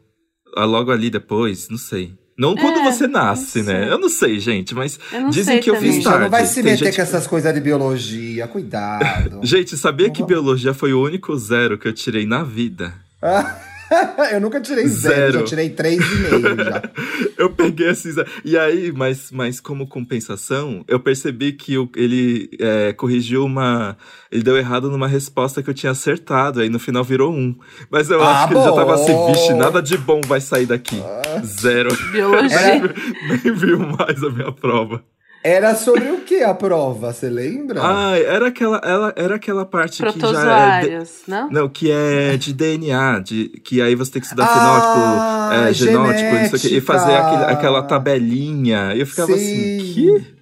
Ah, Logo ali depois, não sei. Não quando É, você nasce, né? Eu não sei, gente, mas Eu não dizem sei que eu também. fiz tarde. não vai se Tem meter gente com essas coisas de biologia. Cuidado. Gente, sabia que biologia foi o único zero que eu tirei na vida? eu nunca tirei zero, Zero. já tirei três e meio já. Eu peguei assim. E aí, mas, mas como compensação, eu percebi que o- ele é, corrigiu uma. Ele deu errado numa resposta que eu tinha acertado. Aí no final virou um. Mas eu Ah, acho que ele já tava assim, bom. vixe, nada de bom vai sair daqui. Zero. Biologia. Nem viu mais a minha prova. Era sobre o que a prova, você lembra? Ai, era aquela, ela, era aquela parte que já é. de- não? Não, que é de DNA, de, que aí você tem que estudar Ah, fenótipo, é, genótipo, não sei o quê, e fazer aquele- aquela tabelinha. Eu ficava assim, Sim. que?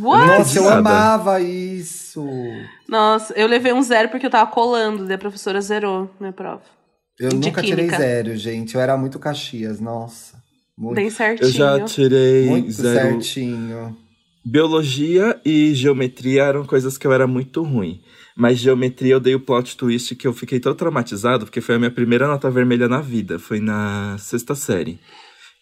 What? Nossa, eu amava isso. Nossa, eu levei um zero porque eu tava colando, daí a professora zerou minha prova. Eu De nunca tirei química. zero, gente. Eu era muito Caxias, nossa. Muito, Bem certinho. Eu já tirei muito zero. certinho. Biologia e geometria eram coisas que eu era muito ruim. Mas geometria eu dei o plot twist que eu fiquei tão traumatizado, porque foi a minha primeira nota vermelha na vida. Foi na sexta série.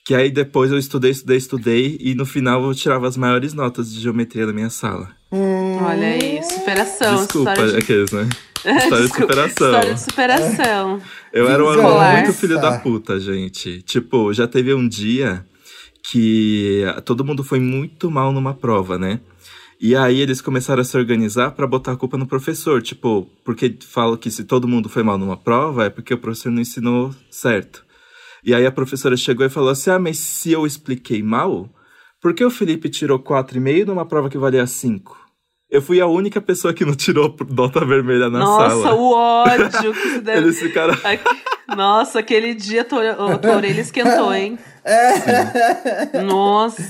Que aí depois eu estudei, estudei, estudei, e no final eu tirava as maiores notas de geometria da minha sala. Olha aí, superação. Desculpa, de... aqueles, né? História de superação. História de superação. Eu era um aluno muito filho da puta, gente. Tipo, já teve um dia que todo mundo foi muito mal numa prova, né? E aí eles começaram a se organizar pra botar a culpa no professor, tipo, porque falam que se todo mundo foi mal numa prova é porque o professor não ensinou certo. E aí a professora chegou e falou assim: "Ah, mas se eu expliquei mal, por que o Felipe tirou 4,5 numa prova que valia 5?" Eu fui a única pessoa que não tirou nota vermelha na Nossa, sala. o ódio que se deve. Eles ficaram Nossa, aquele dia tua, tua orelha esquentou, hein? Nossa.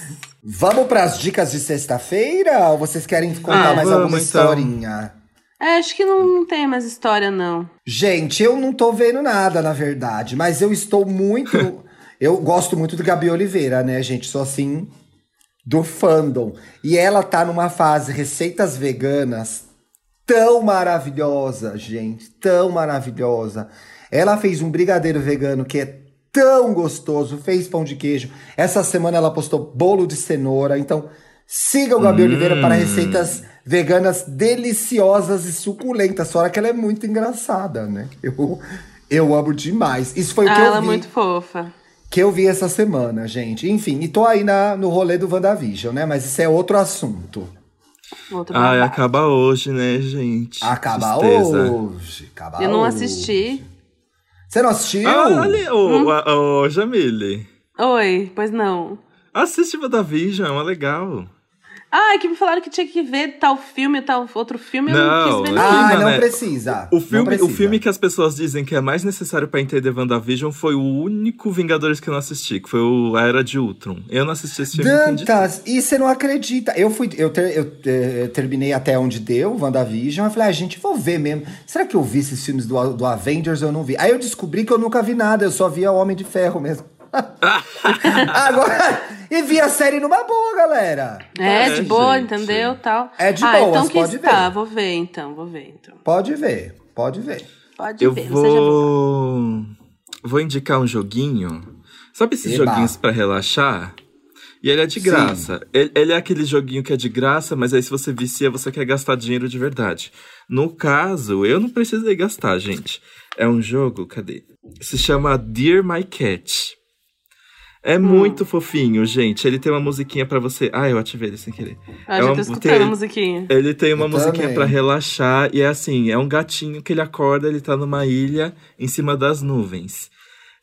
Vamos pras dicas de sexta-feira? Ou vocês querem contar Ah, mais vamos, alguma então. historinha? É, acho que não, não tem mais história, não. Gente, eu não tô vendo nada, na verdade, mas eu estou muito. eu gosto muito do Gabi Oliveira, né, gente? Sou assim do fandom. E ela tá numa fase receitas veganas tão maravilhosa, gente, tão maravilhosa. Ela fez um brigadeiro vegano que é tão gostoso, fez pão de queijo. Essa semana ela postou bolo de cenoura, então siga o Gabi Oliveira para receitas veganas deliciosas e suculentas. Fora que ela é muito engraçada, né? Eu, eu amo demais. Isso foi o que Ah, eu ela é vi muito fofa. Que eu vi essa semana, gente. Enfim, e tô aí na, no rolê do WandaVision, né? Mas isso é outro assunto. Outro Ai, babado. acaba hoje, né, gente? Acaba Tristeza. hoje. Acaba Eu não hoje. assisti. Você não assistiu? Ah, ali, ô, Hum? ô, ô, Jamile. Oi, pois não. Assiste WandaVision, é uma legal. Ah, é que me falaram que tinha que ver tal filme, tal outro filme, eu não Não, quis ver não. Ah, não né? precisa. O Não filme, o precisa. filme que as pessoas dizem que é mais necessário pra entender WandaVision foi o único Vingadores que eu não assisti, que foi o A Era de Ultron. Eu não assisti esse filme. Dantas, e você não acredita? Eu fui, eu, ter- eu, eh, terminei até onde deu, WandaVision. Eu falei, ah, gente, vou ver mesmo. Será que eu vi esses filmes do, do Avengers? Eu não vi. Aí eu descobri que eu nunca vi nada, eu só via Homem de Ferro mesmo. Agora, e vi a série numa boa, galera. É, É, de boa, gente. entendeu? Tal. É de ah, boas, então pode que Tá, ver. vou ver então, vou ver então. Pode ver, pode ver. Pode Eu ver, não seja boa. vou... Vou indicar um joguinho. Sabe esses Eba. joguinhos pra relaxar? E ele é de graça. Ele, ele é aquele joguinho que é de graça, mas aí se você vicia, você quer gastar dinheiro de verdade. No caso, eu não precisei gastar, gente. É um jogo, cadê? Se chama Dear My Cat. É Hum. muito fofinho, gente. Ele tem uma musiquinha pra você. Ah, eu ativei ele sem querer. Ah, É já uma- tô escutando tem- a musiquinha. Ele tem uma Eu musiquinha pra relaxar e é assim, é um gatinho que ele acorda, ele tá numa ilha em cima das nuvens.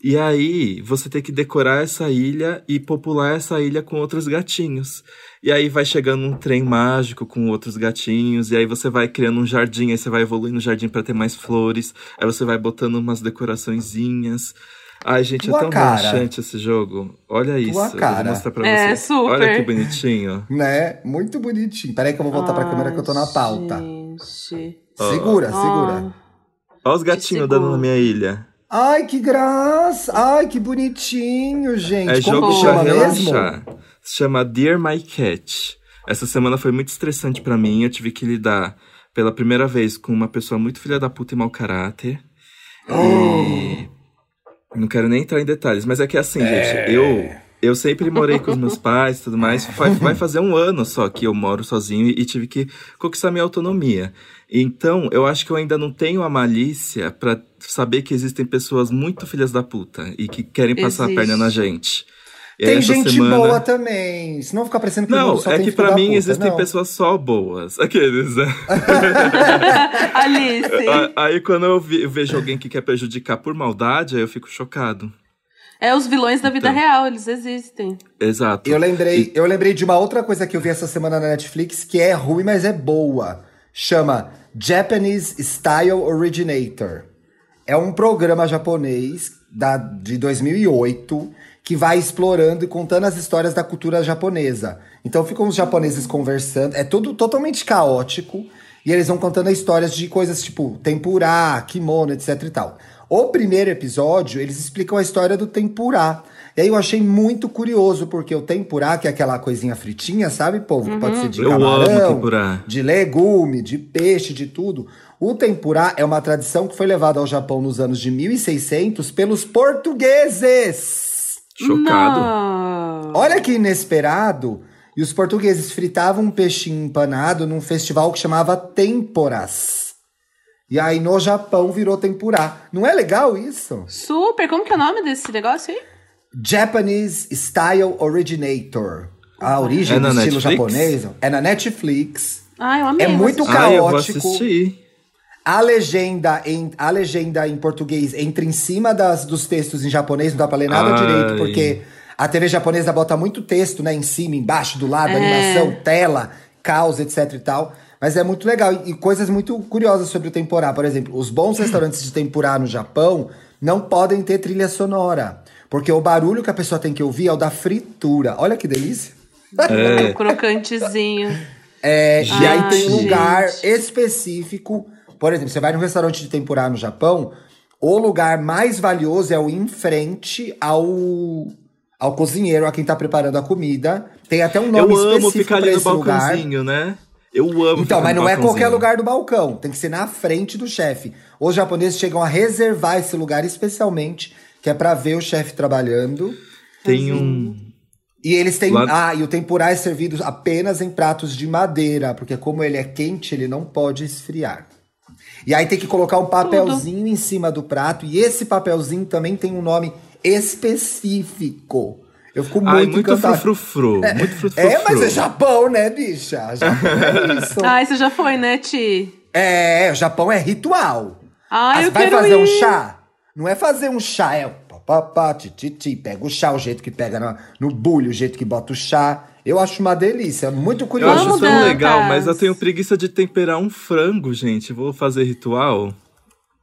E aí você tem que decorar essa ilha e popular essa ilha com outros gatinhos. E aí vai chegando um trem mágico com outros gatinhos, e aí você vai criando um jardim, aí você vai evoluindo o jardim para ter mais flores, aí você vai botando umas decoraçõezinhas. Ai, gente, Tua é tão cara. relaxante esse jogo. Olha isso, eu cara. vou mostrar pra É, vocês. super. Olha que bonitinho. Né? Muito bonitinho. Peraí que eu vou voltar pra Ai, câmera que eu tô na pauta. Gente. Segura, Ó. segura. Olha os gatinhos dando na minha ilha. Ai, que graça! Ai, que bonitinho, gente. É Como jogo pra chama mesmo? relaxar. Se chama Dear My Cat. Essa semana foi muito estressante pra mim. Eu tive que lidar pela primeira vez com uma pessoa muito filha da puta e mau caráter. E. Não quero nem entrar em detalhes, mas é que assim, gente, eu. Eu sempre morei com os meus pais e tudo mais. Vai, vai fazer um ano só que eu moro sozinho e tive que conquistar minha autonomia. Então, eu acho que eu ainda não tenho a malícia pra saber que existem pessoas muito filhas da puta e que querem passar a Existe. perna na gente. Tem essa gente semana- boa também. Senão fica parecendo que Não, é tem que da mim puta. existem Não. pessoas só boas. Aqueles, né? Alice. Aí quando eu, vi- eu vejo alguém que quer prejudicar por maldade, aí eu fico chocado. É os vilões da vida Então. real, eles existem. Exato. Eu lembrei, eu lembrei de uma outra coisa que eu vi essa semana na Netflix que é ruim, mas é boa. Chama Japanese Style Originator. É um programa japonês da, de 2008 que vai explorando e contando as histórias da cultura japonesa. Então ficam os japoneses conversando, é tudo totalmente caótico e eles vão contando histórias de coisas tipo tempurá, kimono, etc e tal. O primeiro episódio, eles explicam a história do tempurá. E aí eu achei muito curioso, porque o tempurá, que é aquela coisinha fritinha, sabe, povo? Que Pode ser de Eu amo camarão, tempurá. de legume, de peixe, de tudo. O tempurá é uma tradição que foi levada ao Japão nos anos de 1600 pelos portugueses. Chocado. Não. Olha que inesperado. E os portugueses fritavam um peixinho empanado num festival que chamava Temporas. E aí no Japão virou tempurá. Não é legal isso? Super, como que é o nome desse negócio aí? Japanese Style Originator. A origem É do estilo Netflix? japonês é na Netflix. Ah, eu amei. É muito assistir. Ah, eu vou caótico. assistir. A legenda em, a legenda em português entra em cima das, dos textos em japonês, não dá pra ler nada Ai. direito, porque a TV japonesa bota muito texto, né? Em cima, embaixo, do lado, É. animação, tela, caos, etc e tal. Mas é muito legal. E, e coisas muito curiosas sobre o temporá. Por exemplo, os bons restaurantes de tempurá no Japão não podem ter trilha sonora. Porque o barulho que a pessoa tem que ouvir é o da fritura. Olha que delícia. É. Um crocantezinho. É, e aí Ai, tem um gente. lugar específico. Por exemplo, você vai num restaurante de tempurá no Japão, o lugar mais valioso é o em frente ao, ao cozinheiro, a quem tá preparando a comida. Tem até um nome Eu amo específico ficar ali no esse lugar. balcãozinho, né? Eu amo Então, ficar mas no não é balcãozinho. qualquer lugar do balcão. Tem que ser na frente do chefe. Os japoneses chegam a reservar esse lugar especialmente, que é pra ver o chefe trabalhando. Tem um. E eles têm. Lá- Ah, e o tempurá é servido apenas em pratos de madeira, porque como ele é quente, ele não pode esfriar. E aí tem que colocar um papelzinho em cima do prato, e esse papelzinho também tem um nome específico. Eu fico muito, Ai, muito encantado. frufru. Muito frufru. É, mas é Japão, né, bicha? Japão é isso. Ai, você já foi, né, Ti? É, o Japão é ritual. Ah, eu vai quero fazer um ir. chá? Não é fazer um chá, é papapá, tititi, pega o chá, o jeito que pega no, no bulho, o jeito que bota o chá. Eu acho uma delícia, muito Eu curioso. acho Vamos, tão Dantas. legal, mas eu tenho preguiça de temperar um frango, gente. Vou fazer ritual.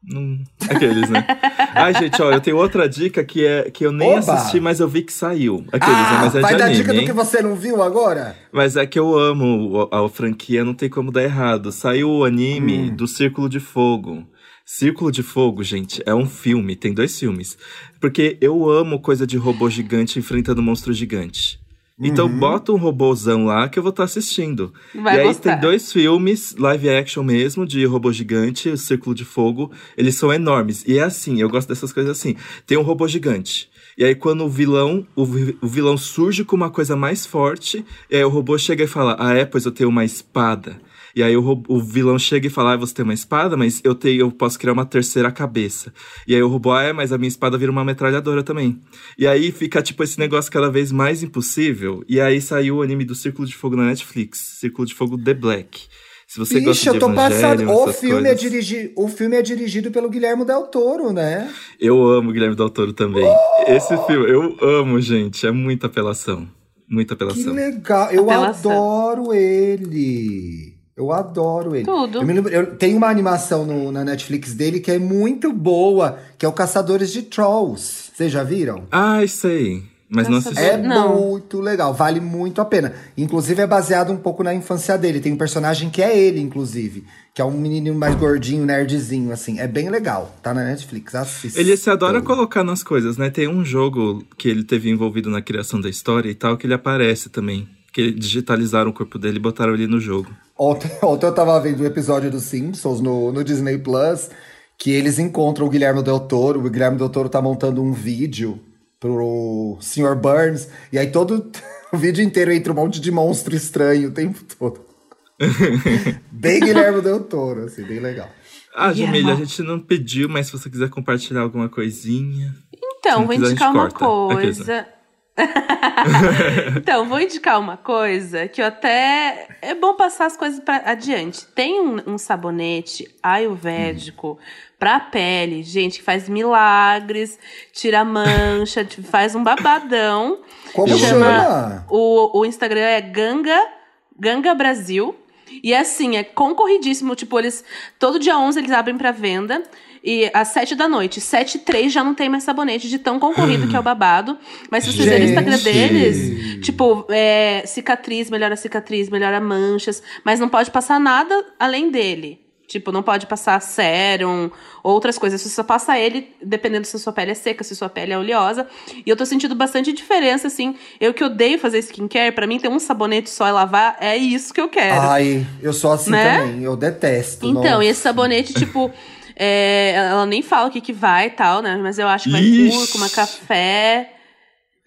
Não... Aqueles, né? Ai, gente, ó, eu tenho outra dica que é que eu nem Oba! assisti, mas eu vi que saiu. Aqueles, né? Ah, Mas é vai de dar anime, dica do hein? que você não viu agora? Mas é que eu amo a, a franquia, não tem como dar errado. Saiu o anime Hum. do Círculo de Fogo. Círculo de Fogo, gente, é um filme, tem dois filmes. Porque eu amo coisa de robô gigante enfrentando monstro gigante. Então Uhum. bota um robôzão lá que eu vou estar assistindo. Vai e aí gostar. tem dois filmes, live action mesmo, de robô gigante, o Círculo de Fogo. Eles são enormes. E é assim, eu gosto dessas coisas assim. Tem um robô gigante. E aí, quando o vilão, o, o vilão surge com uma coisa mais forte, e aí o robô chega e fala: Ah, é, pois eu tenho uma espada. E aí o, o vilão chega e fala: Ah, você tem uma espada, mas eu tenho, eu posso criar uma terceira cabeça. E aí o robô, ah, é, mas a minha espada vira uma metralhadora também. E aí fica, tipo, esse negócio cada vez mais impossível. E aí saiu o anime do Círculo de Fogo na Netflix. Círculo de Fogo The Black. Se você Ixi, gosta de eu tô passado. O filme, é coisas. dirigi... o filme é dirigido pelo Guilherme Del Toro, né? Eu amo Guilherme Del Toro também. Esse filme, eu amo, gente. É muita apelação. Muita Que apelação. legal. Eu Apelação. adoro ele. Eu adoro ele. Tudo. Eu me lembro- eu- tem uma animação no- na Netflix dele que é muito boa, que é o Caçadores de Trolls. Vocês já viram? Ai, sei. Mas não assisti. É Não. muito legal, vale muito a pena. Inclusive é baseado um pouco na infância dele. Tem um personagem que é ele, inclusive, que é um menininho mais gordinho, nerdzinho, assim. É bem legal. Tá na Netflix, assista. Ele se adora colocar nas coisas, né? Tem um jogo que ele teve envolvido na criação da história e tal, que ele aparece também. Que digitalizaram o corpo dele e botaram ele no jogo. Ontem, ontem eu tava vendo um episódio dos Simpsons no, no Disney Plus, que eles encontram o Guilherme Del Toro. O Guilherme Del Toro tá montando um vídeo pro Sr. Burns, e aí todo o vídeo inteiro entra um monte de monstro estranho o tempo todo. bem Guilherme Del Toro, assim, bem legal. Ah, Guilherme. Jamília, a gente não pediu, mas se você quiser compartilhar alguma coisinha. Então, vou quiser, indicar uma corta. coisa. então, vou indicar uma coisa que eu até. É bom passar as coisas pra adiante. Tem um, um sabonete ayurvédico pra pele, gente, que faz milagres, tira mancha, faz um babadão. Como Eu chama? O, o Instagram é Ganga, Ganga Brasil. E é assim, é concorridíssimo. Tipo, eles. Todo dia 11 eles abrem pra venda. E às 7 da noite. 7 e 3 já não tem mais sabonete de tão concorrido que é o babado. Mas se vocês verem o Instagram deles, tipo, é, cicatriz, melhora cicatriz, melhora manchas. Mas não pode passar nada além dele. Tipo, não pode passar sérum, outras coisas. Você só passa ele, dependendo se a sua pele é seca, se a sua pele é oleosa. E eu tô sentindo bastante diferença, assim. Eu que odeio fazer skincare, pra mim ter um sabonete só e lavar, é isso que eu quero. Ai, eu sou assim Né? também, eu detesto. Então, nossa. e esse sabonete, tipo, é, ela nem fala o que, que vai e tal, né? Mas eu acho que vai Ixi. cúrcuma, café.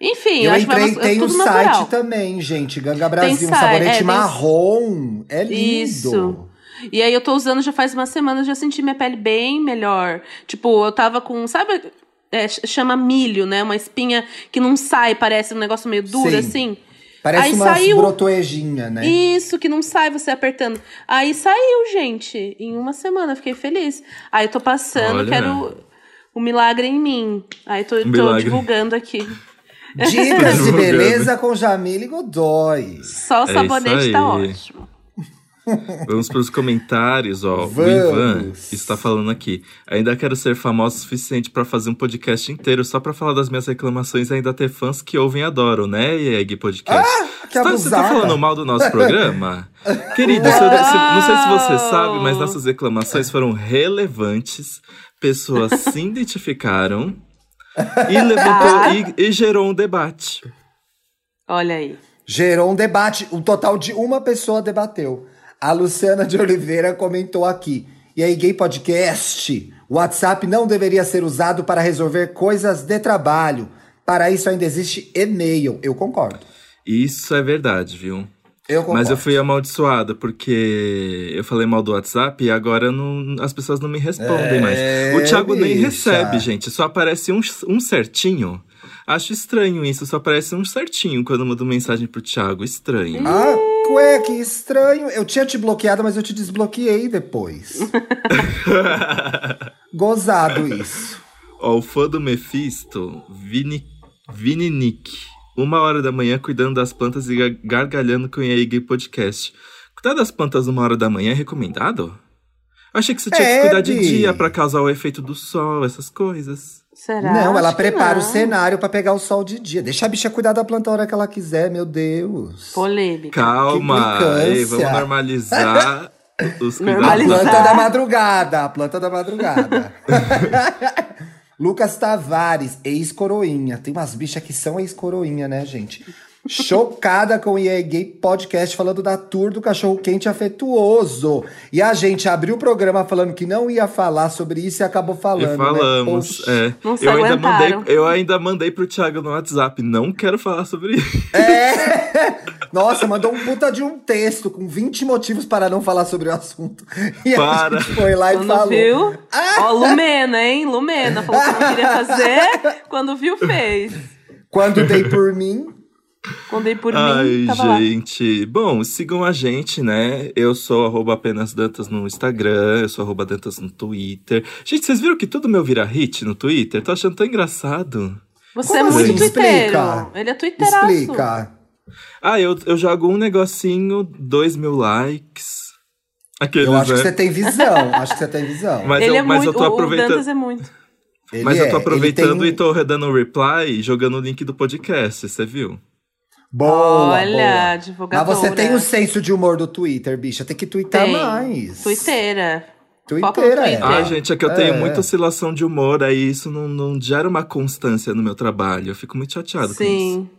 Enfim, eu, Eu acho que vai umas- é tem o tudo site natural. também, gente. Ganga Brasil, um sabonete é, tem- marrom. É lindo. Isso. E aí eu tô usando já faz uma semana, já senti minha pele bem melhor. Tipo, eu tava com, sabe, é, ch- chama milho, né? Uma espinha que não sai, parece um negócio meio duro Sim. assim. Parece Aí uma saiu. brotoejinha, né? Isso, que não sai você apertando. Aí saiu, gente. Em uma semana, fiquei feliz. Aí eu tô passando, Olha. quero o milagre em mim. Aí tô, tô milagre. divulgando aqui. Dicas de beleza com Jamile Godoy. Só o É sabonete isso tá ótimo. Vamos para os comentários, ó. O Vamos. Ivan está falando aqui. Ainda quero ser famoso o suficiente para fazer um podcast inteiro só para falar das minhas reclamações e ainda ter fãs que ouvem e adoram, né, EG Podcast? Ah, que Você tá- Você tá abusada. falando mal do nosso programa? Querido, se não sei se você sabe, mas nossas reclamações foram relevantes. Pessoas se identificaram e levantou e, e gerou um debate. Olha aí. Gerou um debate. Um total de uma pessoa debateu. A Luciana de Oliveira comentou aqui. E aí, gay podcast? O WhatsApp não deveria ser usado para resolver coisas de trabalho. Para isso ainda existe e-mail. Eu concordo. Isso é verdade, viu? Eu concordo. Mas eu fui amaldiçoada porque eu falei mal do WhatsApp e agora não- as pessoas não me respondem É, mais. O Thiago nem bicha. recebe, gente. Só aparece um, um certinho. Acho estranho isso. Só aparece um certinho quando mando mensagem pro Thiago. Estranho. Ah, ué, que estranho. Eu tinha te bloqueado, mas eu te desbloqueei depois. Gozado isso. Ó, o fã do Mephisto, Vini, Vini Nick. Uma hora da manhã cuidando das plantas e ga- gargalhando com o Gay Podcast. Cuidar das plantas uma hora da manhã é recomendado? Achei que você tinha É, que cuidar de dia pra causar o efeito do sol, essas coisas. Será? Não, ela Acho prepara o não. cenário pra pegar o sol de dia. Deixa a bicha cuidar da planta a hora que ela quiser, meu Deus. Polêmica. Calma, ei, vamos normalizar os cuidados. A Normalizar. planta da madrugada, a planta da madrugada. Lucas Tavares, ex-coroinha. Tem umas bichas que são ex-coroinha, né, gente? Chocada com o EA Gay Podcast falando da tour do cachorro quente afetuoso. E a gente abriu o programa falando que não ia falar sobre isso e acabou falando. E falamos, Né? É. Não se eu ainda mandei, eu ainda mandei pro Thiago no WhatsApp, não quero falar sobre isso. É! Nossa, mandou um puta de um texto com 20 motivos para não falar sobre o assunto. E Para. a gente foi lá e Quando falou. viu. Ó, Lumena, hein? Lumena. Falou que não queria fazer. Quando viu, fez. Quando dei por mim, Quando dei por Ai, mim, tava lá. gente. Bom, sigam a gente, né? Eu sou arroba apenas Dantas no Instagram, eu sou arroba Dantas no Twitter. Gente, vocês viram que tudo meu vira hit no Twitter? Tô achando tão engraçado. Você Como é muito assim? twitteiro. Ele é twitteiraço. Explica. Ah, eu, eu jogo um negocinho, dois mil likes. Aqueles, Eu acho que né? você tem visão. acho que você tem visão. Mas, Ele eu, é mas muito. eu tô O aproveitando. Dantas é muito. Ele Mas eu é, tô ele aproveitando tem- e tô dando um reply, jogando o link do podcast, você viu? Boa, Olha, boa. divulgadora. Mas você tem o senso de humor do Twitter, bicha. Tem que twittar Tem. mais. Twitteira. É. Twitter. Ah, gente, é que eu tenho É. muita oscilação de humor, aí isso não, não gera uma constância no meu trabalho. Eu fico muito chateado com isso. Sim.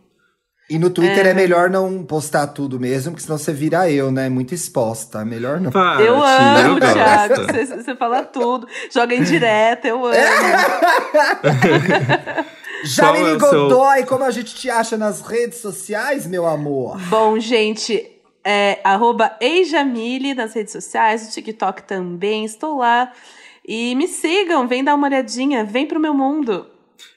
E no Twitter é. melhor não postar tudo mesmo, porque senão você vira eu, né? Muito exposta. É melhor não. Para, Eu amo, eu. Thiago. Você, você fala tudo. Joga em direta, eu amo. Jamile Godoy, como a gente te acha nas redes sociais, meu amor? Bom, gente, é arroba eijamile nas redes sociais, no TikTok também, estou lá. E me sigam, vem dar uma olhadinha, vem pro meu mundo.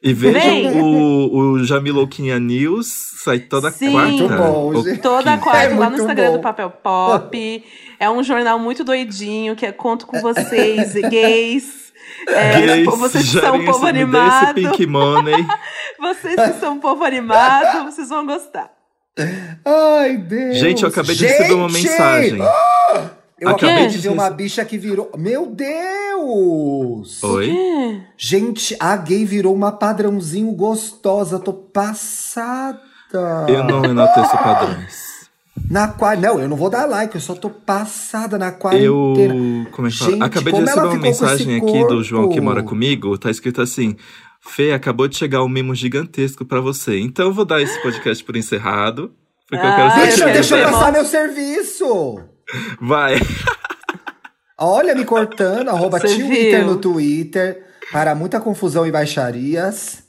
E vejam Vem. o, o Jamilouquinha News, sai toda Sim. quarta. Muito bom, gente. Toda quarta É lá no Instagram bom. do Papel Pop. É um jornal muito doidinho, que é Conto com vocês, gays. É, Gays, tipo, vocês que são um povo animado. pink money. Vocês que são um povo animado, vocês vão gostar. Ai, Deus. Gente, eu acabei de receber uma mensagem. Eu Acabei acabei de ver uma bicha que virou. Meu Deus! Oi? Gente, a gay virou uma padrãozinho gostosa. Tô passada. Eu não enalteço padrões. Na qua... Não, eu não vou dar like, eu só tô passada na Eu. quarentena. Como é que? Gente, Acabei de receber uma mensagem aqui do corpo? João que mora comigo. Tá escrito assim: Fê, acabou de chegar um mimo gigantesco pra você. Então eu vou dar esse podcast por encerrado. Porque eu Ah, quero eu saber. Deixa, quero deixa eu passar meu serviço! Vai. Olha, me cortando, arroba Twitter no Twitter, para muita confusão e baixarias.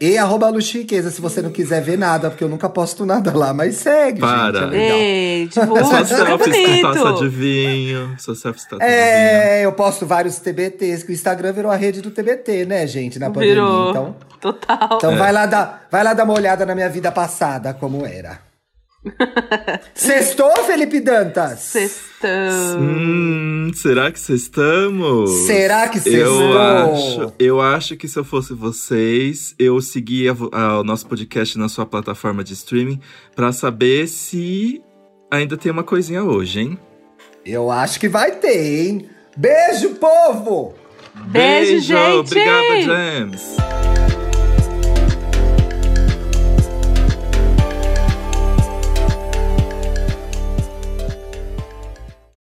E arroba Luxiqueza, se você não quiser ver nada, porque eu nunca posto nada lá, mas segue, Para. gente, é legal. Ei, divulga, Sua divulga selfie com taça de bonito. vinho. Sua selfie taça de vinho. É, eu posto vários TBTs, que o Instagram virou a rede do TBT, né, gente, na pandemia. Virou. Então, Total. então vai, lá dar, vai lá dar uma olhada na minha vida passada, como era. Sextou, Felipe Dantas? Sextão. Hum, será que vocês estamos? Será que Eu sextou? acho, eu acho que se eu fosse vocês, eu seguia o nosso podcast na sua plataforma de streaming pra saber se ainda tem uma coisinha hoje, hein? Eu acho que vai ter, hein? Beijo, povo! Beijo, gente! Obrigado, James!